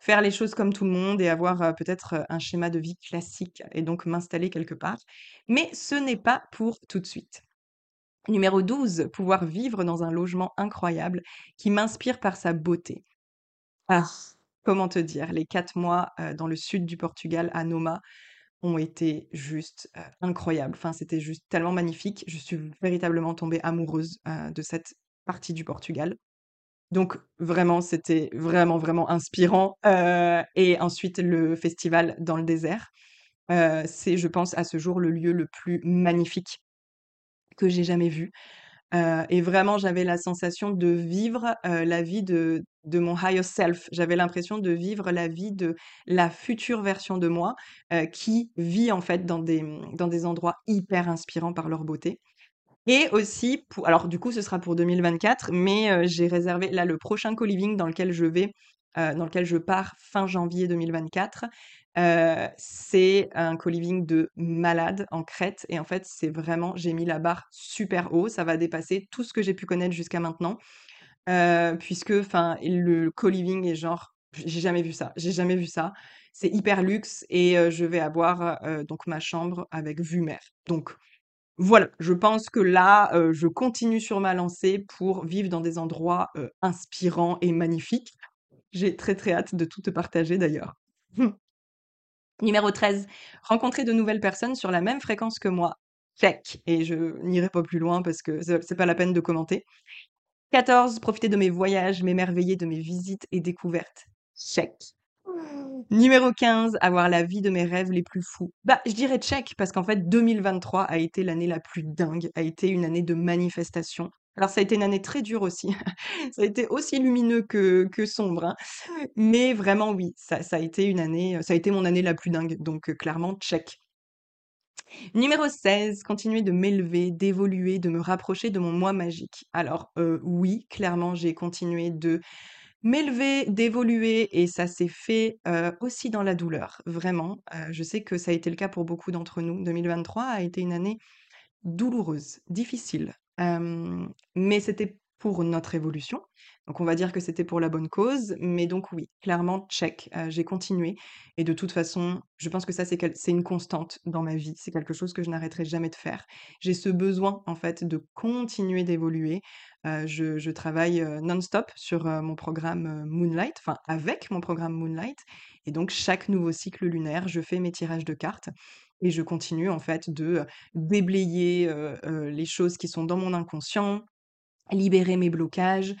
Speaker 1: faire les choses comme tout le monde et avoir, heu, peut-être, un schéma de vie classique et donc m'installer quelque part. Mais ce n'est pas pour tout de suite. Numéro 12: pouvoir vivre dans un logement incroyable qui m'inspire par sa beauté. Ah, comment te dire? Les 4 mois, dans le sud du Portugal, à Noma, ont été juste, incroyables. Enfin, c'était juste tellement magnifique. Je suis véritablement tombée amoureuse, de cette partie du Portugal. Donc vraiment, c'était vraiment, vraiment inspirant, et ensuite le festival dans le désert. C'est, je pense, à ce jour, le lieu le plus magnifique que j'ai jamais vu. Heu et vraiment, j'avais la sensation de vivre, heu, la vie de de mon higher self. J'avais l'impression de vivre la vie de la future version de moi, heu, qui vit en fait dans des, dans des endroits hyper inspirants par leur beauté. Et aussi pou alors du coup, ce sera pour 2024, mais j'ai réservé là, le prochain co-living dans lequel je vais, dans lequel je pars fin janvier 2024, c'est un co-living de malade en Crète et en fait, c'est vraiment j'ai mis la barre super haut. Ça va dépasser tout ce que j'ai pu connaître jusqu'à maintenant, puisque le co-living est genre j'ai jamais vu ça, j'ai jamais vu ça. C'est hyper luxe et je vais avoir, donc ma chambre avec vue mer. Donc voilà, je pense que là, je continue sur ma lancée pour vivre dans des endroits, inspirants et magnifiques. J'ai très, très hâte de tout te partager d'ailleurs. Numéro 13, rencontrer de nouvelles personnes sur la même fréquence que moi. Check et je n'irai pas plus loin parce que c'est pas la peine de commenter. 14, profiter de mes voyages, m'émerveiller de mes visites et découvertes. Check. Numéro 15, avoir la vie de mes rêves les plus fous. Bah, je dirais check parce qu'en fait 2023 a été l'année la plus dingue, a été une année de manifestation. Alors ça a été une année très dure aussi. Ça a été aussi lumineux que que sombre, hein. Mais vraiment oui, ça ça a été une année, ça a été mon année la plus dingue, donc heu, clairement check. Numéro 16, continuer de m'élever, d'évoluer, de me rapprocher de mon moi magique. Alors, heu, oui, clairement, j'ai continué de m'élever, d'évoluer et ça s'est fait, heu, aussi dans la douleur, vraiment. Je sais que ça a été le cas pour beaucoup d'entre nous. 2023 a été une année douloureuse, difficile, mais c'était pour notre évolution. Donc on va dire que c'était pour la bonne cause, mais donc oui, clairement check, heu, j'ai continué et de toute façon, je pense que ça c'est une constante dans ma vie. C'est quelque chose que je n'arrêterai jamais de faire. J'ai ce besoin en fait de continuer d'évoluer. Je travaille, non-stop sur, mon programme, Moonlight, enfin avec mon programme Moonlight et donc chaque nouveau cycle lunaire, je fais mes tirages de cartes et je continue en fait de, déblayer, les choses qui sont dans mon inconscient, libérer mes blocages,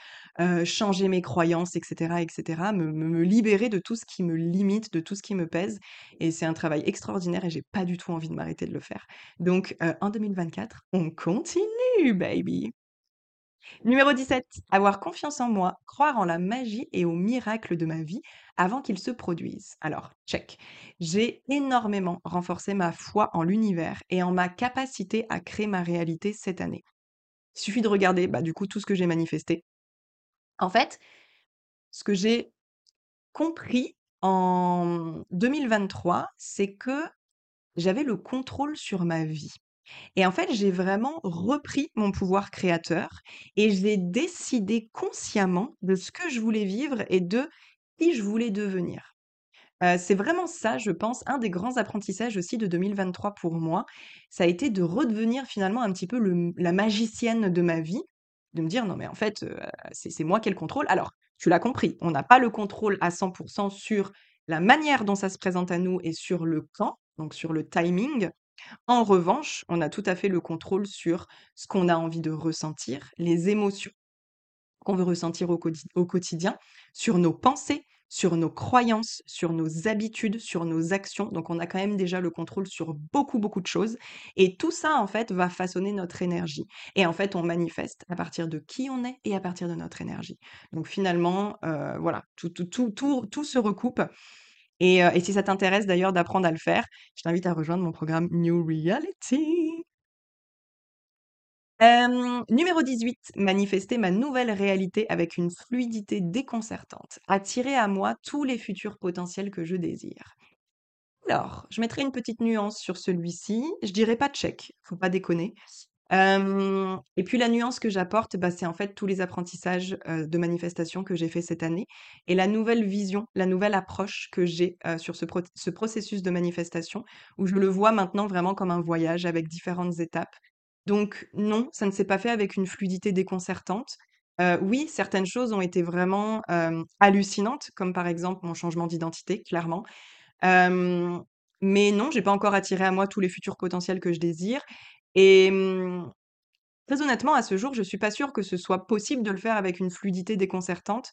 Speaker 1: changer mes croyances et cetera et cetera, me libérer de tout ce qui me limite, de tout ce qui me pèse et c'est un travail extraordinaire et j'ai pas du tout envie de m'arrêter de le faire. Donc en 2024, on continue baby! Numéro 17, avoir confiance en moi, croire en la magie et aux miracles de ma vie avant qu'ils se produisent. Alors, check. J'ai énormément renforcé ma foi en l'univers et en ma capacité à créer ma réalité cette année. Il suffit de regarder, bah, du coup, tout ce que j'ai manifesté. En fait, ce que j'ai compris en 2023, c'est que j'avais le contrôle sur ma vie. Et en fait, j'ai vraiment repris mon pouvoir créateur et j'ai décidé consciemment de ce que je voulais vivre et de qui je voulais devenir. C'est vraiment ça, je pense, un des grands apprentissages aussi de 2023 pour moi. Ça a été de redevenir finalement un petit peu la magicienne de ma vie, de me dire: «Non mais en fait, c'est c'est moi qui ai le contrôle». Alors, tu l'as compris, on n'a pas le contrôle à 100 sur la manière dont ça se présente à nous et sur le quand, donc sur le timing. En revanche, on a tout à fait le contrôle sur ce qu'on a envie de ressentir, les émotions qu'on veut ressentir au quoti au quotidien, sur nos pensées, sur nos croyances, sur nos habitudes, sur nos actions. Donc on a quand même déjà le contrôle sur beaucoup, beaucoup de choses et tout ça, en fait, va façonner notre énergie et en fait, on manifeste à partir de qui on est et à partir de notre énergie. Donc finalement, heu, voilà, tout se recoupe et si ça t'intéresse d'ailleurs d'apprendre à le faire, je t'invite à rejoindre mon programme New Reality. Numéro 18, manifester ma nouvelle réalité avec une fluidité déconcertante. Attirer à moi tous les futurs potentiels que je désire. Alors, je mettrai une petite nuance sur celui-ci. Je dirais pas check, faut pas déconner. Et puis la nuance que j'apporte, bah, c'est en fait tous les apprentissages, de manifestation que j'ai fait cette année et la nouvelle vision, la nouvelle approche que j'ai, sur ce ce processus de manifestation où je le vois maintenant vraiment comme un voyage avec différentes étapes. Donc non, ça ne s'est pas fait avec une fluidité déconcertante. Oui, certaines choses ont été vraiment, hallucinantes, comme par exemple mon changement d'identité, clairement. Mais non, j'ai pas encore attiré à moi tous les futurs potentiels que je désire et mmh, très honnêtement, à ce jour, je suis pas sûre que ce soit possible de le faire avec une fluidité déconcertante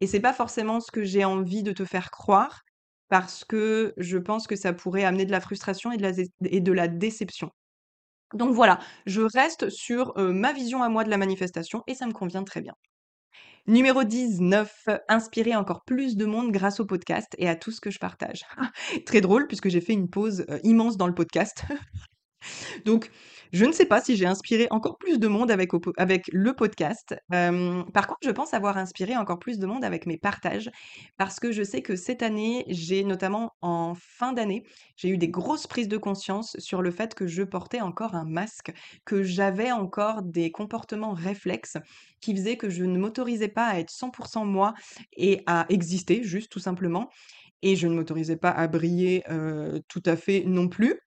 Speaker 1: et c'est pas forcément ce que j'ai envie de te faire croire, parce que je pense que ça pourrait amener de la frustration et de la et de la déception. Donc voilà, je reste sur, ma vision à moi de la manifestation et ça me convient très bien. Numéro 19, inspirer encore plus de monde grâce au podcast et à tout ce que je partage. Très drôle puisque j'ai fait une pause, immense dans le podcast. Donc, je ne sais pas si j'ai inspiré encore plus de monde avec, le podcast. par contre, je pense avoir inspiré encore plus de monde avec mes partages parce que je sais que cette année, j'ai notamment en fin d'année, j'ai eu des grosses prises de conscience sur le fait que je portais encore un masque, que j'avais encore des comportements réflexes qui faisaient que je ne m'autorisais pas à être 100% moi et à exister, juste tout simplement. Et je ne m'autorisais pas à briller tout à fait non plus.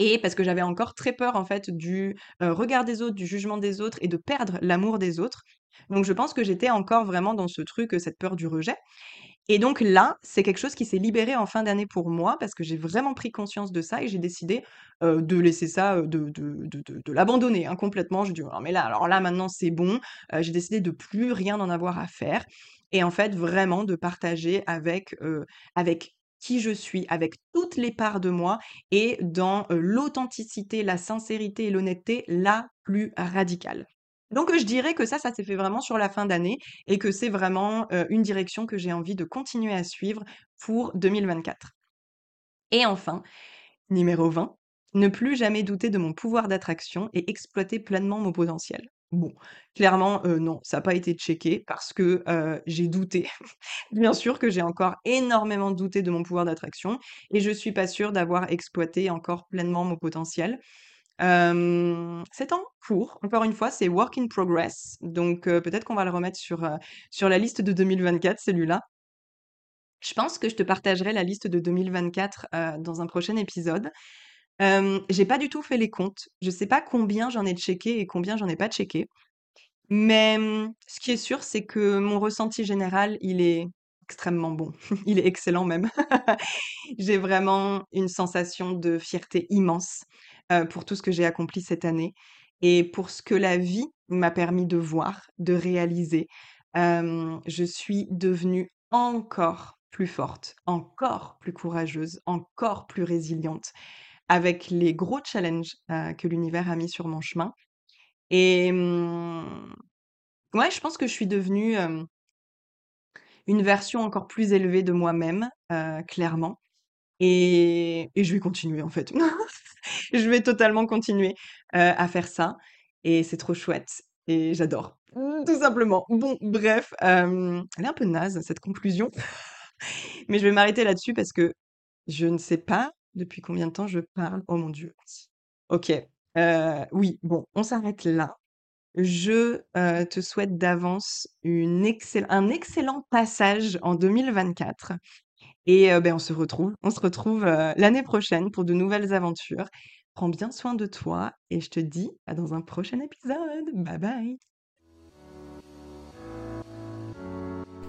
Speaker 1: Et parce que j'avais encore très peur en fait du regard des autres, du jugement des autres et de perdre l'amour des autres. Donc je pense que j'étais encore vraiment dans ce truc, cette peur du rejet. Et donc là, c'est quelque chose qui s'est libéré en fin d'année pour moi parce que j'ai vraiment pris conscience de ça et j'ai décidé de laisser ça, de, l'abandonner hein, complètement. Je dis, «Oh, mais là, alors là, maintenant, c'est bon. j'ai décidé de plus rien en avoir à faire. Et en fait, vraiment de partager avec, avec qui je suis, avec toutes les parts de moi et dans l'authenticité, la sincérité et l'honnêteté la plus radicale. Donc je dirais que ça, ça s'est fait vraiment sur la fin d'année et que c'est vraiment une direction que j'ai envie de continuer à suivre pour 2024. Et enfin, numéro 20, ne plus jamais douter de mon pouvoir d'attraction et exploiter pleinement mon potentiel. Bon, clairement, non, ça n'a pas été checké parce que, j'ai douté. Bien sûr que j'ai encore énormément douté de mon pouvoir d'attraction et je suis pas sûre d'avoir exploité encore pleinement mon potentiel. c'est en cours, encore une fois, c'est work in progress, donc peut-être qu'on va le remettre sur, sur la liste de 2024, celui-là. Je pense que je te partagerai la liste de 2024, dans un prochain épisode. Je j'ai pas du tout fait les comptes. Je sais pas combien j'en ai checké et combien j'en ai pas checké. Mais, mmh, ce qui est sûr, c'est que mon ressenti général, il est extrêmement bon. Il est excellent même. J'ai vraiment une sensation de fierté immense, pour tout ce que j'ai accompli cette année et pour ce que la vie m'a permis de voir, de réaliser. je suis devenue encore plus forte, encore plus courageuse, encore plus résiliente avec les gros challenges, que l'univers a mis sur mon chemin. Et mmh, ouais, je pense que je suis devenue, une version encore plus élevée de moi-même, clairement. Et et je vais continuer, en fait. Je vais totalement continuer, à faire ça. Et c'est trop chouette. Et j'adore, mmh, tout simplement. Bon, bref, elle est un peu naze cette conclusion, mais je vais m'arrêter là-dessus parce que je ne sais pas depuis combien de temps je parle? Oh mon Dieu. OK, heu, oui, bon, on s'arrête là. Je, heu, te souhaite d'avance un excellent passage en 2024 et heu, beh, on se retrouve on se retrouve, l'année prochaine pour de nouvelles aventures. Prends bien soin de toi et je te dis à dans un prochain épisode. Bye bye.